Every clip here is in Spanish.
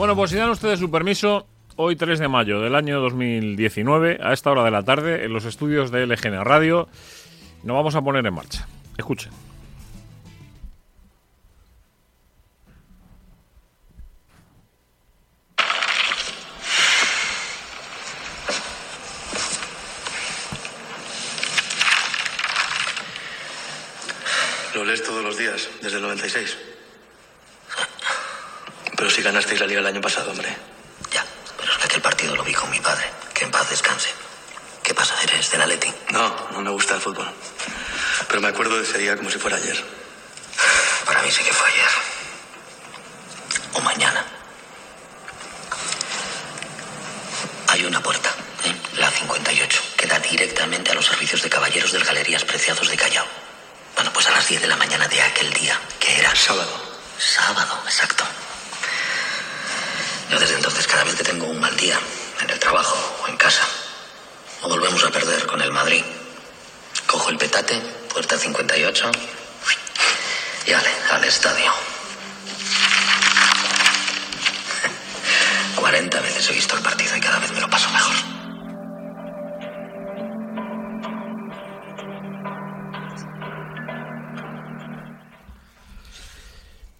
Bueno, pues si dan ustedes su permiso, hoy 3 de mayo del año 2019, a esta hora de la tarde, en los estudios de LGN Radio, nos vamos a poner en marcha. Escuchen. Lo lees todos los días, desde el 96. Pero si ganasteis la liga el año pasado, hombre. Ya, pero es que aquel partido lo vi con mi padre. Que en paz descanse. ¿Qué pasa? ¿Eres del Atleti? No, no me gusta el fútbol. Pero me acuerdo de ese día como si fuera ayer. Para mí sí que fue ayer. O mañana. Hay una puerta, ¿eh? la 58, que da directamente a los servicios de caballeros del Galerías Preciados de Callao. Bueno, pues a las 10 de la mañana de aquel día, que era Sábado. sábado, exacto. Yo desde entonces cada vez que tengo un mal día, en el trabajo o en casa, o volvemos a perder con el Madrid, cojo el petate, puerta 58, y ale, al estadio. 40 veces he visto el partido y cada vez me lo paso mejor.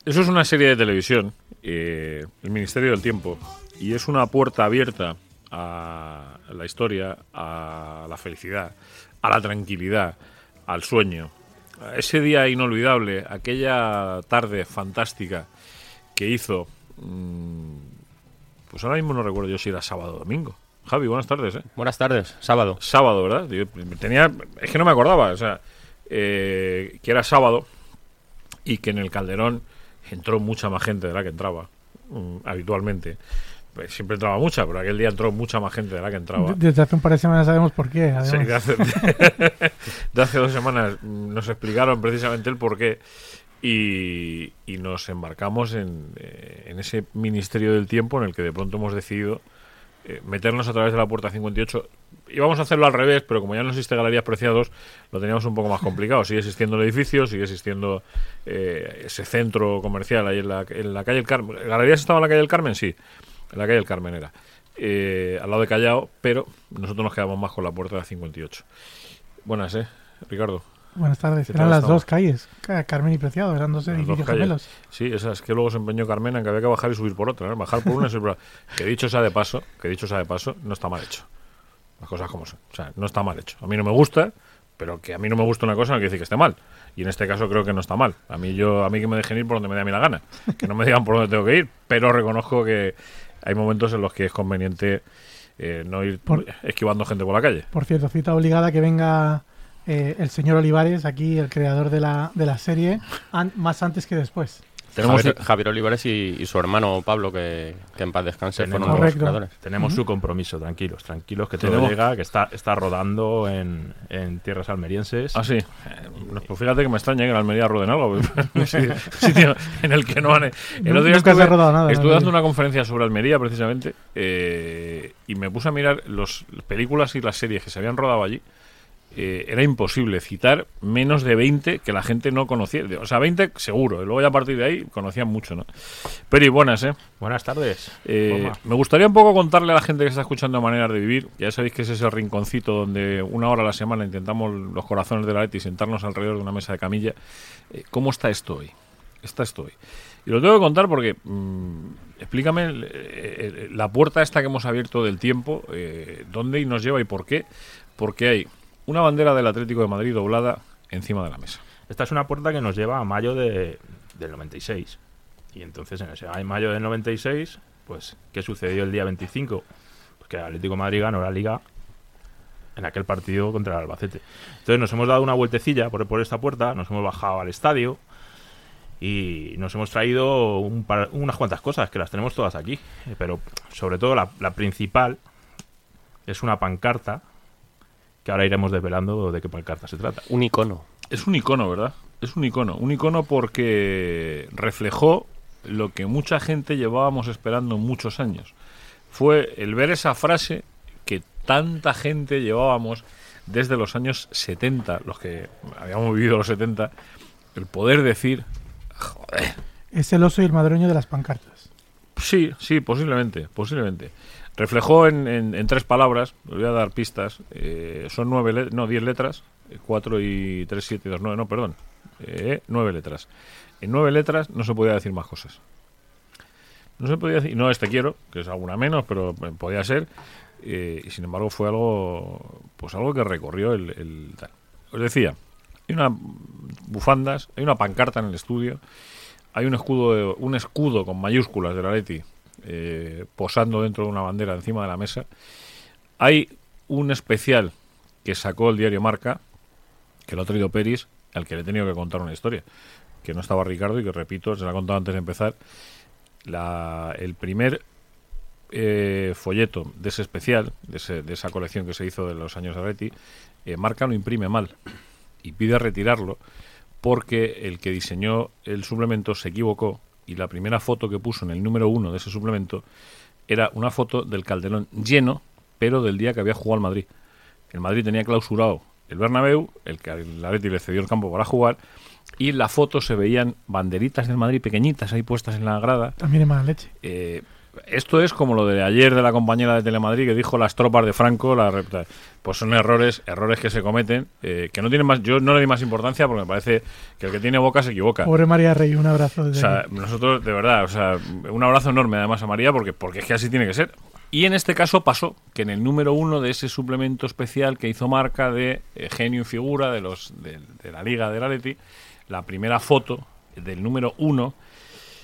Eso es una serie de televisión, eh, El Ministerio del Tiempo, y es una puerta abierta a la historia, a la felicidad, a la tranquilidad, al sueño. Ese día inolvidable, aquella tarde fantástica que hizo, mm, pues ahora mismo no recuerdo yo si era sábado o domingo. Javi, buenas tardes. ¿eh? Buenas tardes, sábado. Sábado, ¿verdad? Yo tenía, es que no me acordaba, o sea, eh, que era sábado y que en el Calderón entró mucha más gente de la que entraba mm, habitualmente. Pues siempre entraba mucha, pero aquel día entró mucha más gente de la que entraba. Desde hace un par de semanas sabemos por qué. Sí, de, hace, de hace dos semanas nos explicaron precisamente el porqué y, y nos embarcamos en, eh, en ese Ministerio del Tiempo en el que de pronto hemos decidido eh, meternos a través de la puerta 58. Íbamos a hacerlo al revés, pero como ya no existe Galerías Preciados, lo teníamos un poco más complicado. Sigue existiendo el edificio, sigue existiendo eh, ese centro comercial ahí en la, en la calle del Carmen. ¿Galerías estaba en la calle del Carmen? Sí, en la calle del Carmen era. Eh, al lado de Callao, pero nosotros nos quedamos más con la puerta de 58. Buenas, ¿eh? Ricardo. Buenas tardes. ¿Qué tal Eran las estamos? dos calles, Ca- Carmen y Preciado, eran dos edificios gemelos. Sí, esas que luego se empeñó Carmena en que había que bajar y subir por otra, ¿no? Bajar por una y subir por otra. Que dicho sea de paso, que dicho sea de paso, no está mal hecho. Las cosas como son. O sea, no está mal hecho. A mí no me gusta, pero que a mí no me gusta una cosa no quiere decir que esté mal. Y en este caso creo que no está mal. A mí yo a mí que me dejen ir por donde me dé a mí la gana. Que no me digan por dónde tengo que ir, pero reconozco que hay momentos en los que es conveniente eh, no ir Por- esquivando gente por la calle. Por cierto, cita obligada que venga eh, el señor Olivares, aquí el creador de la, de la serie, an- más antes que después. Tenemos Javier, Javier Olivares y, y su hermano Pablo, que, que en paz descanse, Tenemos- fueron los creadores. Tenemos su compromiso, tranquilos, tranquilos, que todo Tenemos- llega, que está, está rodando en, en tierras almerienses. Ah, sí. Eh, Pues fíjate que me extraña que en Almería rueden algo. Sitio- sitio en el que no han... El otro día Nunca se estuve, ha rodado nada estuve dando una conferencia sobre Almería, precisamente, eh, y me puse a mirar los las películas y las series que se habían rodado allí. Eh, era imposible citar menos de 20 que la gente no conocía. O sea, 20 seguro. Y luego ya a partir de ahí conocían mucho, ¿no? Pero y buenas, ¿eh? Buenas tardes. Eh, me gustaría un poco contarle a la gente que está escuchando Maneras de Vivir. Ya sabéis que ese es el rinconcito donde una hora a la semana intentamos los corazones de la Leti sentarnos alrededor de una mesa de camilla. Eh, ¿Cómo está esto hoy? Está esto hoy. Y lo tengo que contar porque, mm, explícame el- el- la puerta esta que hemos abierto del tiempo, eh, dónde nos lleva y por qué. Porque hay una bandera del Atlético de Madrid doblada encima de la mesa. Esta es una puerta que nos lleva a mayo de, del 96. Y entonces, en ese mayo del 96, pues, ¿qué sucedió el día 25? Pues que el Atlético de Madrid ganó la Liga en aquel partido contra el Albacete. Entonces nos hemos dado una vueltecilla por, por esta puerta, nos hemos bajado al estadio y nos hemos traído un par- unas cuantas cosas que las tenemos todas aquí. Pero sobre todo la principal es una pancarta que ahora iremos desvelando de qué pancarta se trata. Un icono. Es un icono, ¿verdad? Es un icono. Un icono porque reflejó lo que mucha gente llevábamos esperando muchos años. Fue el ver esa frase que tanta gente llevábamos desde los años 70, los que habíamos vivido los 70, el poder decir, joder, Es el oso y el madroño de las pancartas. Sí, sí, posiblemente, posiblemente. Reflejó en, tres palabras, os voy a dar pistas, eh, son nueve, no, diez letras, eh, cuatro y tres, siete, y dos, nueve, no, perdón, eh, nueve letras. En nueve letras no se podía decir más cosas. No se podía decir, no, este quiero, que es alguna menos, pero eh, podía ser, y sin embargo fue algo, pues algo que recorrió el, tal. Os decía, hay una bufandas, hay una pancarta en el estudio, hay un escudo, un escudo con mayúsculas de la Leti eh, posando dentro de una bandera encima de la mesa. Hay un especial que sacó el diario Marca, que lo ha traído Peris, al que le he tenido que contar una historia, que no estaba Ricardo y que repito, se la he contado antes de empezar. La, el primer eh, folleto de ese especial, de, ese- de esa colección que se hizo de los años de eh, Marca lo imprime mal y pide retirarlo porque el que diseñó el suplemento se equivocó y la primera foto que puso en el número uno de ese suplemento era una foto del Calderón lleno, pero del día que había jugado al Madrid. El Madrid tenía clausurado el Bernabéu, el que el Atleti le cedió el campo para jugar, y en la foto se veían banderitas del Madrid pequeñitas ahí puestas en la grada. También es mala leche. Eh, esto es como lo de ayer de la compañera de Telemadrid que dijo las tropas de Franco, la pues son errores, errores que se cometen, eh, que no tienen más, yo no le di más importancia porque me parece que el que tiene boca se equivoca. Pobre María Rey, un abrazo O sea, aquí. nosotros, de verdad, o sea, un abrazo enorme además a María porque, porque es que así tiene que ser. Y en este caso pasó que en el número uno de ese suplemento especial que hizo marca de eh, genio y figura de los de, de la Liga del Atleti, la primera foto del número uno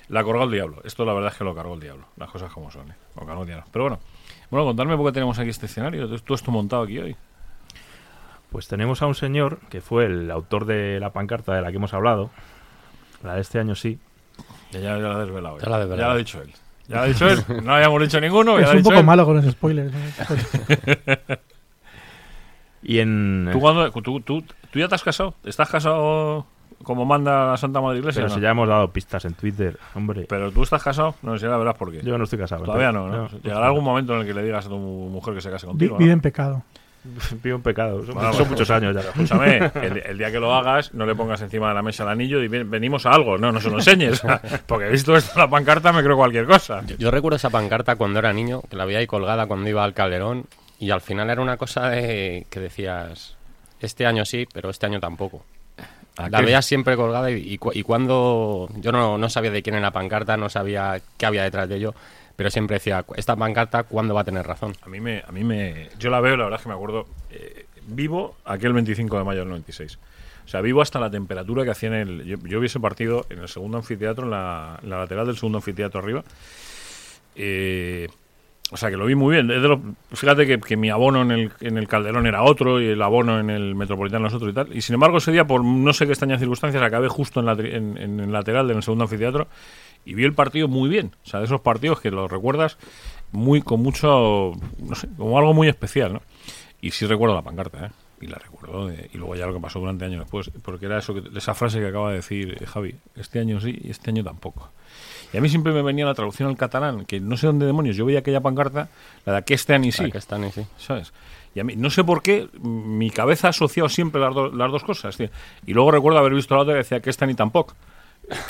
la cargó el diablo. Esto la verdad es que lo cargó el diablo. Las cosas como son, ¿eh? Lo cargó el diablo. Pero bueno, bueno, contarme por qué tenemos aquí este escenario. Todo esto montado aquí hoy. Pues tenemos a un señor que fue el autor de la pancarta de la que hemos hablado. La de este año sí. Ya, ya, ya lo ha desvelado. Ya lo ha desvelado. Ya lo ha dicho él. Ya lo ha dicho él. No habíamos dicho ninguno. Es un poco él. malo con los spoilers. ¿no? Y en. ¿Tú, cuándo- tú, tú, tú ya te has casado? ¿Estás casado como manda la Santa Madre Iglesia? Pero o si no? ya hemos dado pistas en Twitter, hombre. ¿Pero tú estás casado? No, si ya verás por qué. Yo no estoy casado. Todavía no, entonces- ¿no? Llegará algún momento en el que le digas a tu mujer que se case contigo. Vive ¿no? en pecado. Pido un pecado. Son, Bueno, son bueno, muchos años ya. Escúchame, el, el día que lo hagas, no le pongas encima de la mesa el anillo y ven- venimos a algo. No, no se lo enseñes. Porque he visto esto en la pancarta, me creo cualquier cosa. Yo recuerdo esa pancarta cuando era niño, que la veía ahí colgada cuando iba al Calderón, y al final era una cosa de que decías, este año sí, pero este año tampoco. ¿A La qué? veías siempre colgada y, y, cu- y cuando yo no, no sabía de quién era la pancarta, no sabía qué había detrás de ello, pero siempre decía, esta pancarta, ¿cuándo va a tener razón? A mí me, a mí me, yo la veo, la verdad es que me acuerdo, eh, vivo aquel 25 de mayo del 96. O sea, vivo hasta la temperatura que hacía en el, yo, yo vi ese partido en el segundo anfiteatro, en la, en la lateral del segundo anfiteatro arriba. Eh, o sea, que lo vi muy bien. Es de lo- fíjate que, que mi abono en el, en el Calderón era otro y el abono en el Metropolitano es otro y tal. Y sin embargo, ese día, por no sé qué extrañas circunstancias, acabé justo en, la, en, en el lateral del segundo anfiteatro y vi el partido muy bien. O sea, de esos partidos que los recuerdas muy con mucho, no sé, como algo muy especial, ¿no? Y sí recuerdo la pancarta, ¿eh? Y la recuerdo, de- y luego ya lo que pasó durante años después, porque era eso que, esa frase que acaba de decir eh, Javi, este año sí y este año tampoco. Y a mí siempre me venía la traducción al catalán, que no sé dónde demonios, yo veía aquella pancarta, la de que este año sí, que están y sí. ¿sabes? Y a mí, no sé por qué, mi cabeza ha asociado siempre las, do- las dos cosas. tío. Y luego recuerdo haber visto la otra que decía que esta ni tampoco.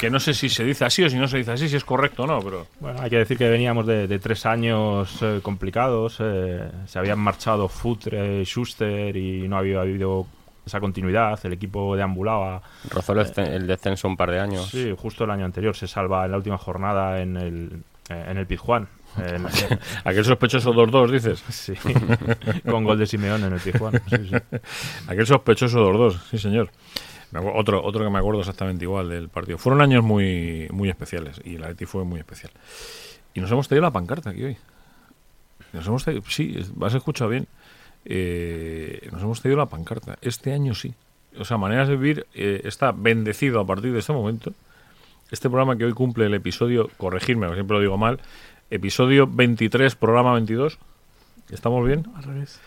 Que no sé si se dice así o si no se dice así, si es correcto o no, pero... Bueno, hay que decir que veníamos de, de tres años eh, complicados. eh, se habían marchado Futre, Schuster y no había habido esa continuidad. El equipo deambulaba. Rozó el, descen- el descenso un par de años. Sí, justo el año anterior se salva en la última jornada en el, eh, en el Pizjuán. En- Aquel sospechoso 2-2, dices. sí, con gol de Simeón en el Pizjuán. Sí, sí. Aquel sospechoso 2-2, sí señor. Otro, otro que me acuerdo exactamente igual del partido. Fueron años muy, muy especiales y el Atleti fue muy especial. Y nos hemos traído la pancarta aquí hoy. Nos hemos traído, sí, has escuchado bien. Eh, nos hemos traído la pancarta. Este año sí. O sea, Maneras de Vivir eh, está bendecido a partir de este momento. Este programa que hoy cumple el episodio, corregirme, porque siempre lo digo mal, episodio 23, programa 22. ¿Estamos bien? Al revés.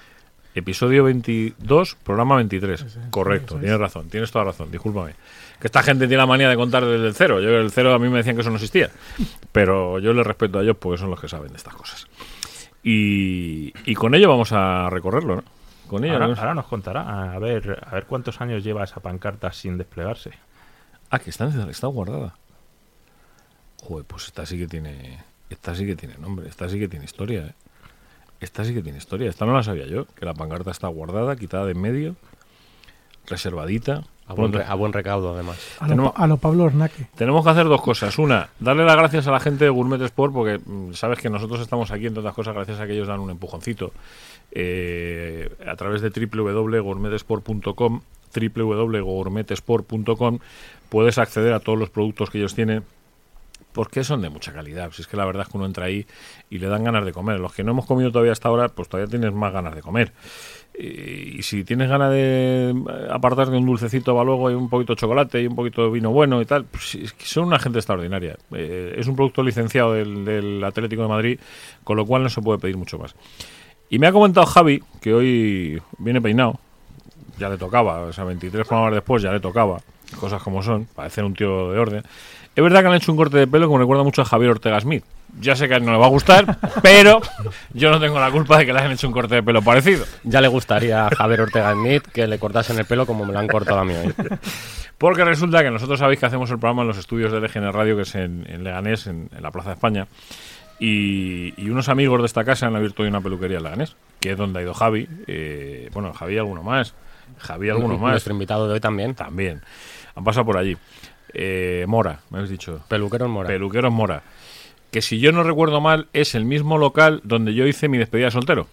Episodio 22, programa 23. Ese, Correcto, tienes razón, tienes toda razón, discúlpame. Que esta gente tiene la manía de contar desde el cero. Yo el cero a mí me decían que eso no existía. Pero yo les respeto a ellos porque son los que saben de estas cosas. Y, y con ello vamos a recorrerlo, ¿no? Con ello. Ahora, nos contará. A ver, a ver cuántos años lleva esa pancarta sin desplegarse. Ah, que está, está guardada. Joder, pues esta sí que tiene. esta sí que tiene nombre, esta sí que tiene historia, ¿eh? Esta sí que tiene historia, esta no la sabía yo, que la pancarta está guardada, quitada de en medio, reservadita. A buen, re- a buen recaudo, además. A lo, Tenemos- Pa- a lo Pablo Ornaque. Tenemos que hacer dos cosas. Una, darle las gracias a la gente de Gourmet Sport porque mm, sabes que nosotros estamos aquí, entre otras cosas, gracias a que ellos dan un empujoncito. Eh, a través de www.gourmetesport.com www.gourmetesport.com puedes acceder a todos los productos que ellos tienen porque son de mucha calidad. Si es que la verdad es que uno entra ahí y le dan ganas de comer. Los que no hemos comido todavía hasta ahora, pues todavía tienes más ganas de comer. Y si tienes ganas de eh, apartar de un dulcecito para luego y un poquito de chocolate y un poquito de vino bueno y tal, pues es son una gente extraordinaria. Eh, es un producto licenciado del, del Atlético de Madrid, con lo cual no se puede pedir mucho más. Y me ha comentado Javi, que hoy viene peinado, ya le tocaba, o sea, 23 programas después ya le tocaba, cosas como son, parecer un tío de orden. Es verdad que han hecho un corte de pelo que me recuerda mucho a Javier Ortega Smith. Ya sé que a él no le va a gustar, pero yo no tengo la culpa de que le hayan hecho un corte de pelo parecido. Ya le gustaría a Javier Ortega Smith que le cortasen el pelo como me lo han cortado a mí hoy. Porque resulta que nosotros sabéis que hacemos el programa en los estudios de LGN Radio, que es en, en Leganés, en, en la Plaza de España. Y, y unos amigos de esta casa han abierto hoy una peluquería en Leganés, que es donde ha ido Javi. Eh, bueno, Javi alguno más. Javi alguno más. Nuestro invitado de hoy también. También. Han pasado por allí. Eh, Mora, me habéis dicho. Peluquero en Mora. Peluqueros Mora. Que si yo no recuerdo mal, es el mismo local donde yo hice mi despedida de soltero.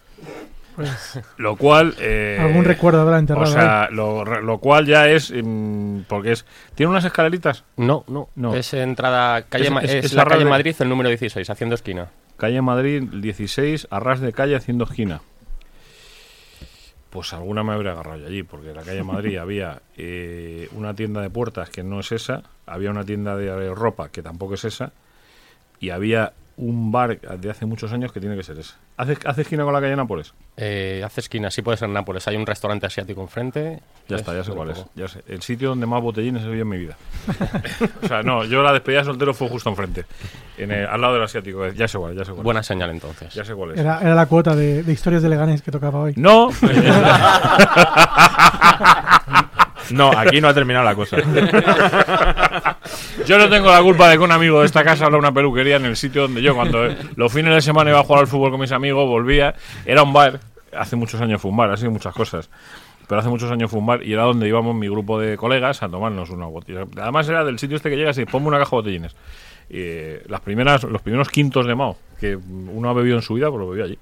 Pues Lo cual. eh, algún recuerdo habrá enterrado. O ahí. sea, lo, lo cual ya es. mm, porque es. ¿Tiene unas escaleritas? No, no, No. Es entrada calle Es- Ma- es- es, es la calle radio- Madrid, el número 16, haciendo esquina. Calle Madrid 16, a ras de calle haciendo esquina. Pues alguna me habría agarrado yo allí, porque en la calle Madrid había eh, una tienda de puertas que no es esa, había una tienda de ropa que tampoco es esa, y había un bar de hace muchos años que tiene que ser ese. ¿Hace, hace esquina con la calle Nápoles? Eh, hace esquina, sí puede ser Nápoles. Hay un restaurante asiático enfrente. Ya está, ya sé cuál es. Ya sé. El sitio donde más botellines he visto en mi vida. o sea, no, yo la despedida de soltero fue justo enfrente, en el- al lado del asiático. Ya sé cuál, ya sé cuál. Buena señal entonces. Ya sé cuál es. Era, era la cuota de, de historias de Leganés que tocaba hoy. No, No, aquí no ha terminado la cosa. Yo no tengo la culpa de que un amigo de esta casa abra una peluquería en el sitio donde yo, cuando eh, los fines de semana iba a jugar al fútbol con mis amigos, volvía. Era un bar, hace muchos años bar, ha sido muchas cosas. Pero hace muchos años bar y era donde íbamos mi grupo de colegas a tomarnos una botella. Además era del sitio este que llegas y ponme una caja de botellines. Eh, las primeras, los primeros quintos de Mao que uno ha bebido en su vida, pues lo bebió allí.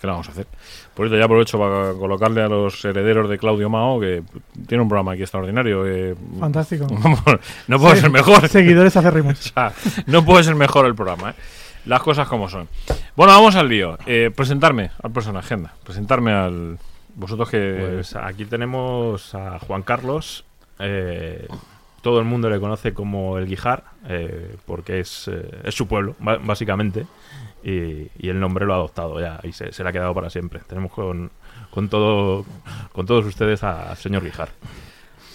¿Qué le vamos a hacer? Por eso ya aprovecho para colocarle a los herederos de Claudio Mao, que tiene un programa aquí extraordinario. eh, Fantástico. no puede Sí, ser mejor. Seguidores acérrimos. O sea, no puede ser mejor el programa, ¿eh? Las cosas como son. Bueno, vamos al lío. Eh, presentarme al personaje, anda. Presentarme al... Vosotros que... Pues aquí tenemos a Juan Carlos. eh, todo el mundo le conoce como el Guijar, eh, porque es, eh, es su pueblo, ba- básicamente. Y, y el nombre lo ha adoptado ya y se, se le ha quedado para siempre. Tenemos con, con, todo, con todos ustedes al señor Guijar.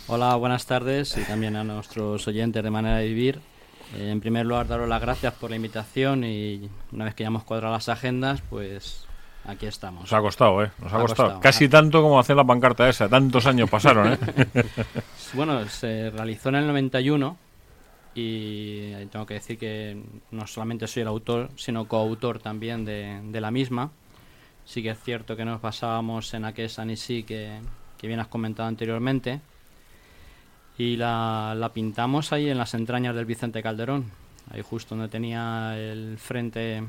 Hola, buenas tardes y también a nuestros oyentes de Manera de Vivir. Eh, en primer lugar, daros las gracias por la invitación y una vez que ya hemos cuadrado las agendas, pues aquí estamos. Nos ha costado, ¿eh? Nos ha, Ha costado. costado. Casi tanto como hacer la pancarta esa. Tantos años pasaron, ¿eh? Bueno, se realizó en el 91 y tengo que decir que no solamente soy el autor, sino coautor también de, de la misma. Sí que es cierto que nos basábamos en aquel San que, que bien has comentado anteriormente y la, la pintamos ahí en las entrañas del Vicente Calderón, ahí justo donde tenía el frente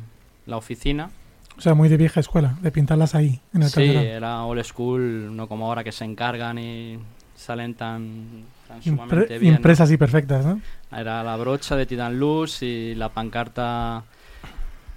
la oficina. O sea, muy de vieja escuela, de pintarlas ahí, en el Sí, Calderón. era old school, no como ahora que se encargan y salen tan, Impre- sumamente bien. ¿no? impresas y perfectas, ¿no? Era la brocha de Titan Luz y la pancarta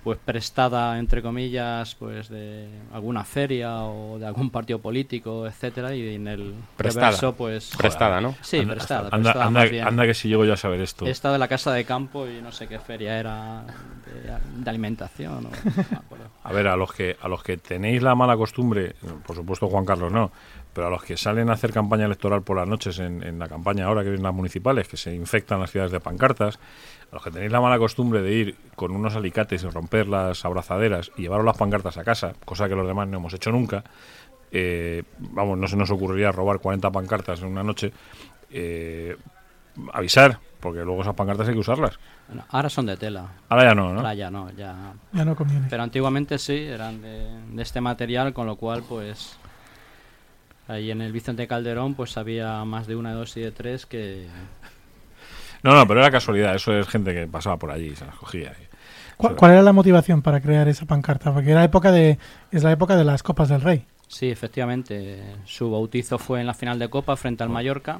pues prestada entre comillas pues de alguna feria o de algún partido político, etcétera y en el Prestada. reverso pues Prestada, ¿no? Sí, Anda- prestada, Anda, prestada anda, más bien. anda que si llego yo a saber esto. Esta de la casa de campo y no sé qué feria era de, de alimentación o no me acuerdo. A ver, a los que a los que tenéis la mala costumbre, por supuesto Juan Carlos no, pero a los que salen a hacer campaña electoral por las noches en, en la campaña ahora que vienen las municipales, que se infectan las ciudades de pancartas, a los que tenéis la mala costumbre de ir con unos alicates y romper las abrazaderas y llevaros las pancartas a casa, cosa que los demás no hemos hecho nunca, eh, vamos, no se nos ocurriría robar 40 pancartas en una noche, eh, avisar, porque luego esas pancartas hay que usarlas. Bueno, ahora son de tela. Ahora ya no, ¿no? Ahora ya no, ya. Ya no conviene. Pero antiguamente sí, eran de, de este material, con lo cual, pues. Ahí en el Vicente Calderón, pues había más de una, de dos y de tres que. No, no, pero era casualidad. Eso es gente que pasaba por allí y se las cogía. y- ¿Cuál, cuál era la motivación para crear esa pancarta? Porque era época de, es la época de las Copas del Rey. Sí, efectivamente. Su bautizo fue en la final de Copa frente al Mallorca.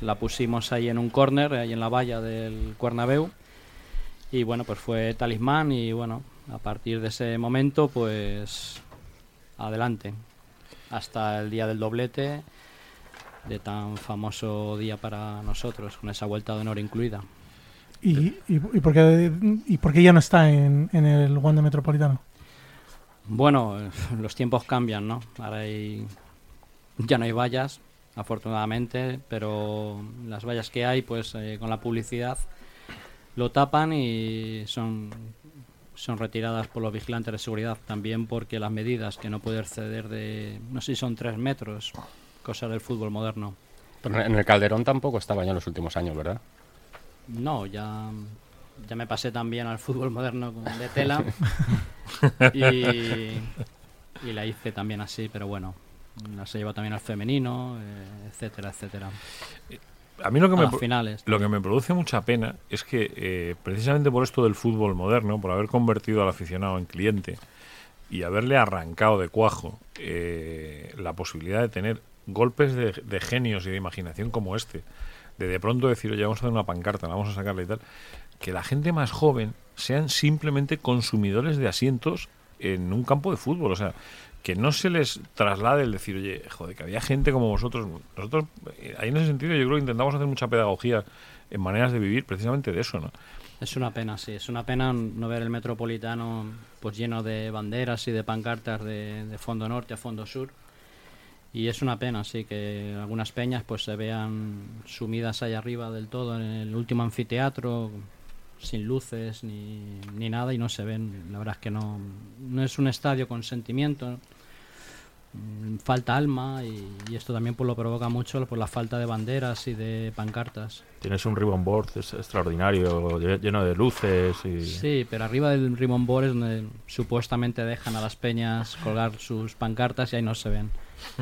La pusimos ahí en un córner, ahí en la valla del Cuernabéu. Y bueno, pues fue talismán y bueno, a partir de ese momento, pues adelante. Hasta el día del doblete, de tan famoso día para nosotros, con esa vuelta de honor incluida. ¿Y, y, y por, qué, y por qué ya no está en, en el Wanda Metropolitano? Bueno, los tiempos cambian, ¿no? Ahora hay, ya no hay vallas, afortunadamente, pero las vallas que hay, pues eh, con la publicidad lo tapan y son, son retiradas por los vigilantes de seguridad. También porque las medidas que no puede exceder de, no sé si son tres metros, cosa del fútbol moderno. Pero en el Calderón tampoco estaba ya en los últimos años, ¿verdad? No, ya, ya me pasé también al fútbol moderno de tela y, y la hice también así, pero bueno, la se lleva también al femenino, eh, etcétera, etcétera. A mí lo que, A me, finales. lo que me produce mucha pena es que eh, precisamente por esto del fútbol moderno, por haber convertido al aficionado en cliente y haberle arrancado de cuajo eh, la posibilidad de tener golpes de, de genios y de imaginación como este, de de pronto decir, oye, vamos a hacer una pancarta, la vamos a sacarla y tal, que la gente más joven sean simplemente consumidores de asientos en un campo de fútbol, o sea, que no se les traslade el decir, oye, joder, que había gente como vosotros. Nosotros, eh, ahí en ese sentido, yo creo que intentamos hacer mucha pedagogía en maneras de vivir precisamente de eso, ¿no? Es una pena, sí, es una pena no ver el metropolitano pues lleno de banderas y de pancartas de, de fondo norte a fondo sur. Y es una pena, sí, que algunas peñas pues se vean sumidas ahí arriba del todo en el último anfiteatro, sin luces ni, ni nada y no se ven. La verdad es que no, no es un estadio con sentimiento, falta alma y, y esto también pues lo provoca mucho por la falta de banderas y de pancartas. Tienes un ribbon board es- extraordinario, lle- lleno de luces y... Sí, pero arriba del Ribbon Board es donde supuestamente dejan a las peñas colgar sus pancartas y ahí no se ven.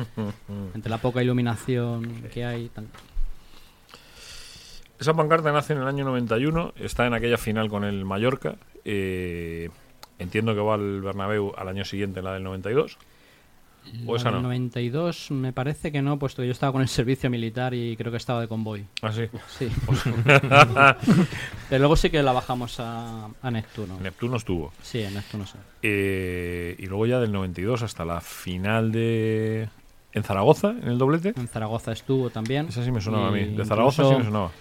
Entre la poca iluminación que hay. tal. Esa pancarta nace en el año 91, está en aquella final con el Mallorca. eh, entiendo que va al Bernabéu al año siguiente, en la del 92. ¿O esa no? 92 me parece que no, puesto que yo estaba con el servicio militar y creo que estaba de convoy. Ah, sí. Sí. pero luego sí que la bajamos a, a Neptuno. Neptuno estuvo. Sí, en Neptuno sí. Eh, y luego ya del 92 hasta la final de... En Zaragoza, en el doblete. En Zaragoza estuvo también. Esa sí me sonaba a mí. De Zaragoza sí me sonaba.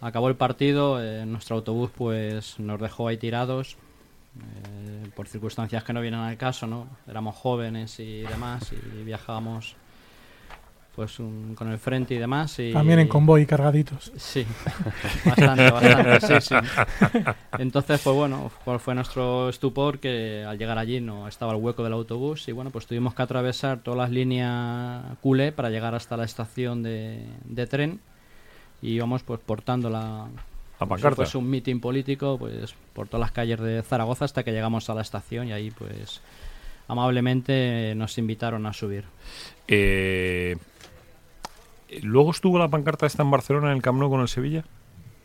Acabó el partido, eh, nuestro autobús pues nos dejó ahí tirados eh, por circunstancias que no vienen al caso, ¿no? Éramos jóvenes y demás y viajábamos pues un- con el frente y demás y También en convoy cargaditos. Sí, bastante, bastante, sí, sí. Entonces, pues bueno, cuál fue nuestro estupor que al llegar allí no estaba el hueco del autobús y bueno, pues tuvimos que atravesar todas las líneas culé para llegar hasta la estación de, de tren y íbamos pues portando la, La pancarta. fuese un mitin político, pues por todas las calles de Zaragoza hasta que llegamos a la estación y ahí pues amablemente nos invitaron a subir. Eh, Luego estuvo la pancarta esta en Barcelona en el Camp Nou con el Sevilla.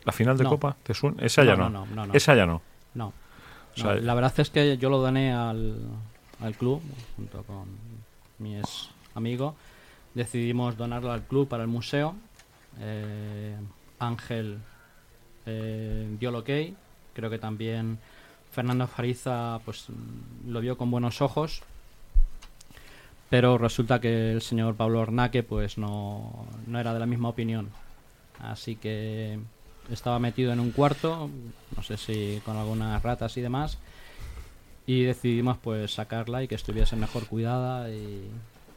La final de No. Copa. ¿Te suena? Esa ya No, no. no, no. Esa ya no. No. O sea, No, la verdad es que yo lo doné al, al club, junto con mi ex amigo. Decidimos donarlo al club para el museo. Eh, Ángel eh, dio el ok. Creo que también Fernando Fariza pues, lo vio con buenos ojos. Pero resulta que el señor Pablo Ornaque pues no, no era de la misma opinión. Así que estaba metido en un cuarto, no sé si con algunas ratas y demás, y decidimos pues sacarla y que estuviese mejor cuidada y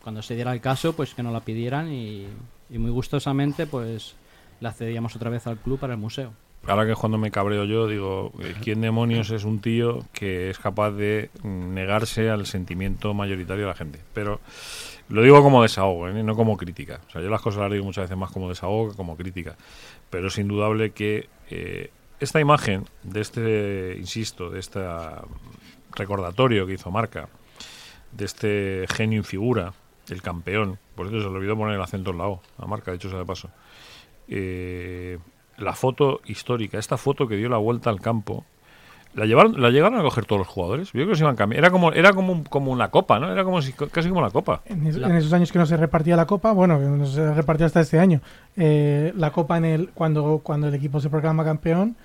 cuando se diera el caso pues que nos la pidieran y, y muy gustosamente pues la cedíamos otra vez al club para el museo. Ahora que cuando me cabreo yo, digo, eh, ¿quién demonios es un tío que es capaz de mm, negarse al sentimiento mayoritario de la gente? Pero lo digo como desahogo, ¿eh? no como crítica. O sea, yo las cosas las digo muchas veces más como desahogo que como crítica. Pero es indudable que eh, esta imagen de este, insisto, de este recordatorio que hizo Marca, de este genio en figura, el campeón, por eso se le olvidó poner el acento en la O, a Marca, de hecho sea de paso. Eh, la foto histórica, esta foto que dio la vuelta al campo, ¿la llevaron, la llegaron a coger todos los jugadores? Yo creo que se iban cambiando. Era como, era como, un- como una copa, ¿no? Era como si, casi como la copa. En, es- en esos años que no se repartía la copa, bueno, que no se repartió hasta este año, eh, la copa en el cuando, cuando el equipo se proclama campeón,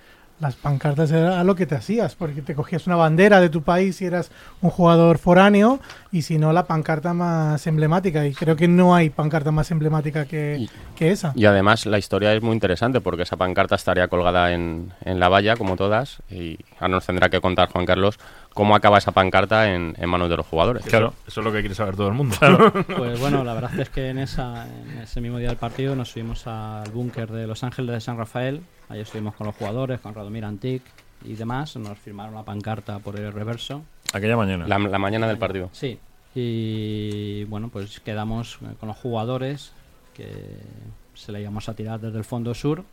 las pancartas era lo que te hacías, porque te cogías una bandera de tu país si eras un jugador foráneo y si no la pancarta más emblemática. Y creo que no hay pancarta más emblemática que, Y- que esa. Y además la historia es muy interesante porque esa pancarta estaría colgada en, en la valla, como todas, y ahora nos tendrá que contar Juan Carlos cómo acaba esa pancarta en, en manos de los jugadores. Claro. Eso es lo que quiere saber todo el mundo. Pues bueno, la verdad es que en, esa, en ese mismo día del partido nos subimos al búnker de Los Ángeles de San Rafael. Ahí estuvimos con los jugadores, con Radomir Antic y demás. Nos firmaron la pancarta por el reverso. Aquella mañana. La, la mañana del partido. Sí. Y bueno, pues quedamos con los jugadores que se le íbamos a tirar desde el fondo sur.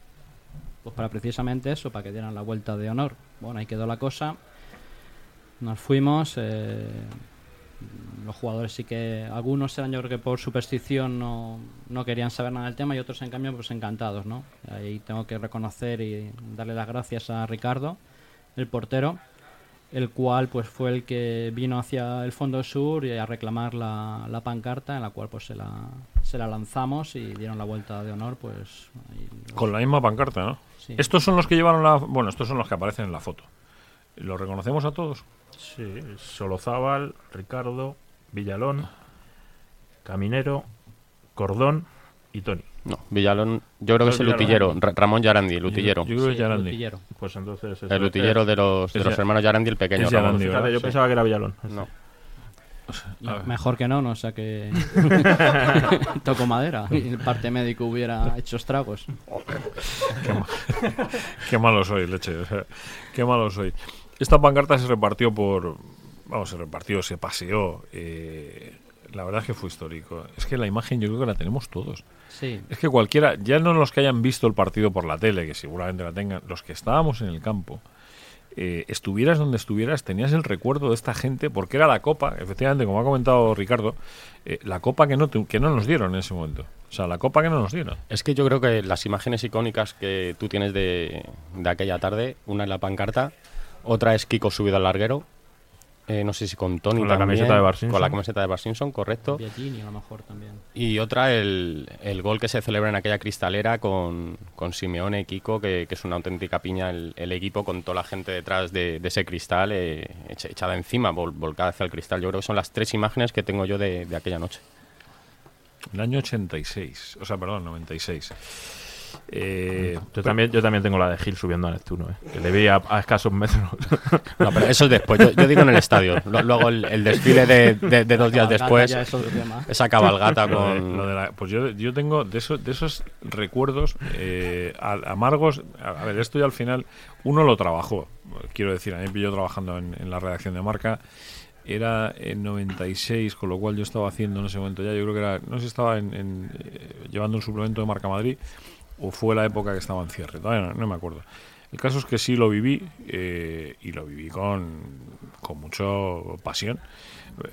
Pues para precisamente eso, para que dieran la vuelta de honor. Bueno, ahí quedó la cosa. Nos fuimos. eh, los jugadores sí que. Algunos eran, yo creo que por superstición no, no querían saber nada del tema y otros, en cambio, pues encantados, ¿no? Ahí tengo que reconocer y darle las gracias a Ricardo, el portero, el cual pues fue el que vino hacia el fondo sur y a reclamar la, la pancarta, en la cual pues se la, se la lanzamos y dieron la vuelta de honor, pues. los- Con la misma pancarta, ¿no? sí. Estos son los que llevaron la... Bueno, estos son los que aparecen en la foto. ¿Los reconocemos a todos? Sí, Solozábal, Ricardo, Villalón, Caminero, Cordón y Tony. No, Villalón, yo creo que es el Villalón. utillero, Ra- Ramón Yarandi, el utillero. Yo creo que es Sí, el Yarandi. utillero. Pues entonces... El utillero de los, de los Ya- hermanos Yarandi, el pequeño es Ramón. Yarandi, yo Sí. pensaba que era Villalón. No. Mejor que no, no, o sea que tocó madera y el parte médico hubiera hecho estragos. Qué malo soy, leche. o sea, qué malo soy. Esta pancarta se repartió por. Vamos, se repartió, se paseó. eh, la verdad es que fue histórico. Es que la imagen yo creo que la tenemos todos. Sí, Es que cualquiera, ya no los que hayan visto el partido por la tele, que seguramente la tengan, los que estábamos en el campo, eh, estuvieras donde estuvieras, tenías el recuerdo de esta gente, porque era la copa, efectivamente, como ha comentado Ricardo, eh, la copa que no, que no nos dieron en ese momento. O sea, la copa que no nos dieron. Es que yo creo que las imágenes icónicas que tú tienes de, de aquella tarde, una es la pancarta, otra es Kiko subido al larguero, eh, no sé si con Tony Con la también, camiseta de Simpson. con la camiseta de Simpson, correcto. Biagini a lo mejor también. Y otra el, el gol que se celebra en aquella cristalera con, con Simeone y Kiko, que, que es una auténtica piña el, el equipo con toda la gente detrás de, de ese cristal eh, echa- echada encima, vol- volcada hacia el cristal. Yo creo que son las tres imágenes que tengo yo de, de aquella noche. El año 86, o sea, perdón, 96. Eh, Yo también, yo también tengo la de Gil subiendo a Neptuno, ¿eh? que le vi a, a escasos metros. No, pero eso es después. Yo, yo digo en el estadio. Luego el, el desfile de, de- de dos días después, es esa cabalgata Lo de- con... lo de la- pues yo, yo tengo de, esos de esos recuerdos eh, a- amargos. A, a ver, esto ya al final uno lo trabajó. Quiero decir, a mí me pilló trabajando en, en la redacción de marca. Era en 96, con lo cual yo estaba haciendo en ese momento ya. Yo creo que era, no sé si estaba en, en, eh, llevando un suplemento de marca Madrid o fue la época que estaba en cierre. No, no me acuerdo. El caso es que sí lo viví eh, y lo viví con, con mucho pasión.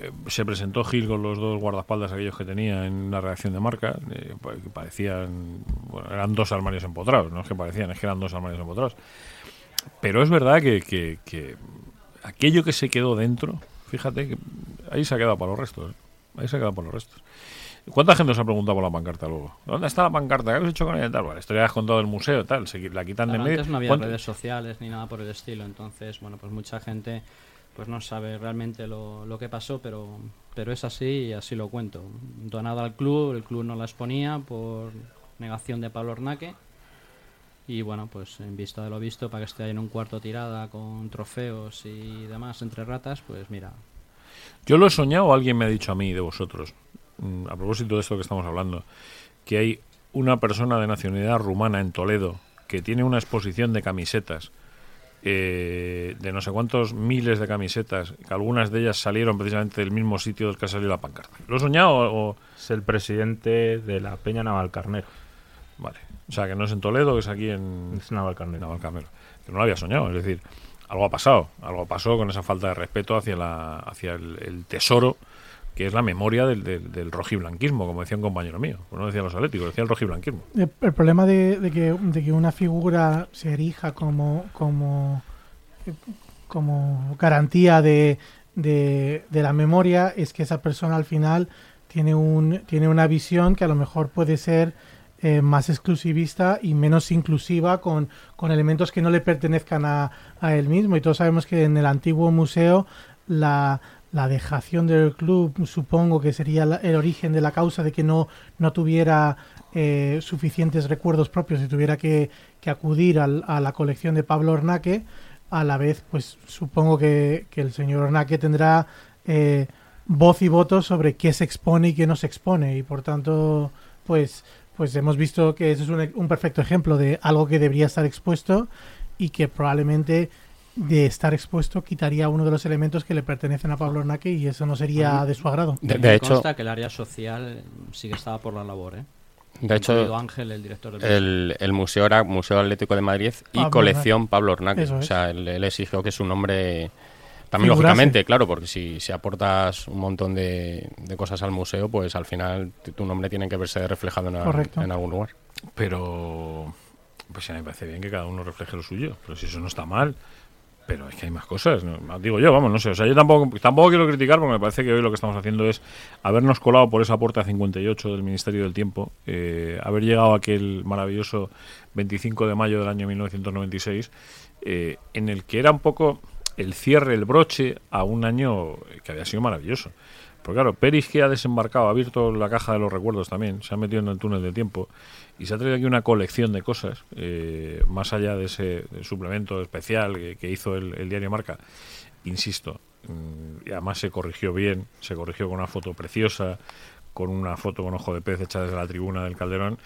Eh, se presentó Gil con los dos guardaespaldas aquellos que tenía en la redacción de marca, eh, que parecían, eran dos armarios empotrados, no es que parecían, es que eran dos armarios empotrados. Pero es verdad que, que- que aquello que se quedó dentro, fíjate, ahí se ha quedado para los restos, ahí se ha quedado para los restos. ¿Cuánta gente os ha preguntado por la pancarta luego? ¿Dónde está la pancarta? ¿Qué habéis hecho con ella? Tal, bueno, historia que has contado del museo, tal, se la quitan de medio. antes no había ¿Cuánto- redes sociales ni nada por el estilo, entonces, bueno, pues mucha gente pues no sabe realmente lo, lo que pasó, pero, pero es así y así lo cuento. Donado al club, el club no la exponía por negación de Pablo Ornaque. Y bueno, pues en vista de lo visto, para que esté ahí en un cuarto tirada con trofeos y demás entre ratas, pues mira, Yo lo he soñado, alguien me ha dicho a mí de vosotros, a propósito de esto que estamos hablando, que hay una persona de nacionalidad rumana en Toledo que tiene una exposición de camisetas, eh, de no sé cuántos miles de camisetas, que algunas de ellas salieron precisamente del mismo sitio del que salió la pancarta. ¿Lo he soñado o...? o- Es el presidente de la Peña Navalcarnero. Vale. O sea, que no es en Toledo, que es aquí en... Es Navalcarnero. Navalcarnero. Que no lo había soñado, es decir, algo ha pasado. Algo pasó con esa falta de respeto hacia, la, hacia el, el tesoro que es la memoria del, del, rojiblanquismo, como decía un compañero mío. No decía los atléticos, decía el rojiblanquismo. El, problema de, que, una figura se erija como, como, como garantía de, de, de la memoria es que esa persona al final tiene, un, tiene una visión que a lo mejor puede ser eh, más exclusivista y menos inclusiva con, con elementos que no le pertenezcan a, a él mismo. Y todos sabemos que en el antiguo museo la, la dejación del club supongo que sería el origen de la causa de que no, no tuviera eh, suficientes recuerdos propios y tuviera que, que acudir al- a la colección de Pablo Ornaque. A la vez, pues supongo que, que el señor Ornaque tendrá eh, voz y voto sobre qué se expone y qué no se expone. Y por tanto, pues, pues hemos visto que eso es un, un perfecto ejemplo de algo que debería estar expuesto y que probablemente de estar expuesto quitaría uno de los elementos que le pertenecen a Pablo Ornaque y eso no sería de su agrado. De, hecho, consta que el área social sí que estaba por la labor, ¿eh? de hecho Ángel, el director del el, el museo era Museo Atlético de Madrid y Pablo colección Pablo Ornaque. Eso O es. sea, él, él exigió que su nombre... También, Figurase. lógicamente, claro, porque si, si aportas un montón de, de cosas al museo, pues al final tu nombre tiene que verse reflejado en, a- en algún lugar. Pero, pues a mí me parece bien que cada uno refleje lo suyo. Pero si eso no está mal. Pero es que hay más cosas, ¿no? digo yo, vamos, no sé. O sea, yo tampoco, tampoco quiero criticar porque me parece que hoy lo que estamos haciendo es habernos colado por esa puerta 58 del Ministerio del Tiempo, eh, haber llegado a aquel maravilloso 25 de mayo del año 1996, eh, en el que era un poco el cierre, el broche a un año que había sido maravilloso. Porque claro, Peris que ha desembarcado, ha abierto la caja de los recuerdos también, se ha metido en el túnel del tiempo y se ha traído aquí una colección de cosas, eh, más allá de ese suplemento especial que, hizo el, diario Marca. Insisto, mm, y además se corrigió bien, se corrigió con una foto preciosa, con una foto con ojo de pez hecha desde la tribuna del Calderón,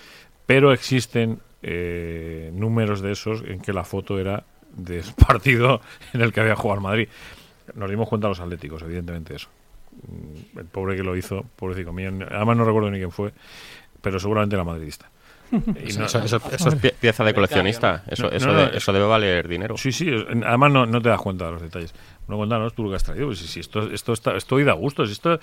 pero existen eh, números de esos en que la foto era del partido en el que había jugado el Madrid. Nos dimos cuenta los atléticos, evidentemente, de eso. Mm, El pobre que lo hizo, pobrecito mío, además no recuerdo ni quién fue, pero seguramente era madridista. Y no- eso, eso- eso es pie- pieza de coleccionista. Eso, No, de- eso debe valer dinero. Sí, sí, además no, no te das cuenta de los detalles. No cuéntanos tú lo que has traído. Pues sí, sí, esto, esto está, estoy da gusto. si Esto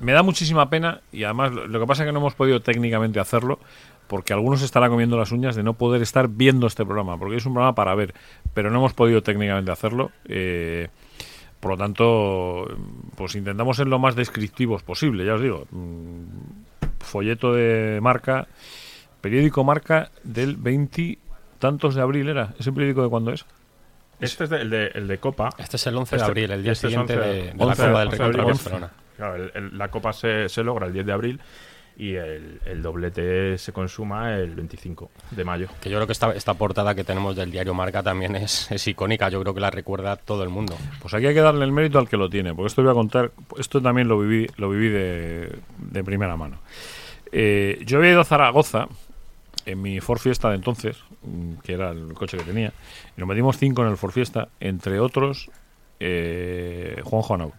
me da muchísima pena y además lo, lo que pasa es que no hemos podido técnicamente hacerlo porque algunos estarán comiendo las uñas de no poder estar viendo este programa, porque es un programa para ver, pero no hemos podido técnicamente hacerlo. eh, por lo tanto, pues intentamos ser lo más descriptivos posible, ya os digo. Mm, Folleto de marca, periódico marca del 20 tantos de abril era. ¿Ese periódico de cuándo es? Este es de- el, de, el de Copa. Este es el 11 de Este- abril, el día este es siguiente 11 de, de la 11 Copa del 11 Rey contra. Barcelona. Claro, el- el- la Copa se, se logra el 10 de abril y el, el doblete se consuma el 25 de mayo. Que yo creo que esta, esta portada que tenemos del diario Marca también es, es icónica. Yo creo que la recuerda todo el mundo. Pues aquí hay que darle el mérito al que lo tiene, porque esto voy a contar, esto también lo viví, lo viví de, de primera mano. Eh, yo había ido a Zaragoza en mi Ford Fiesta de entonces, mm, que era el coche que tenía, y nos metimos cinco en el Ford Fiesta, entre otros eh, Juan Juanau.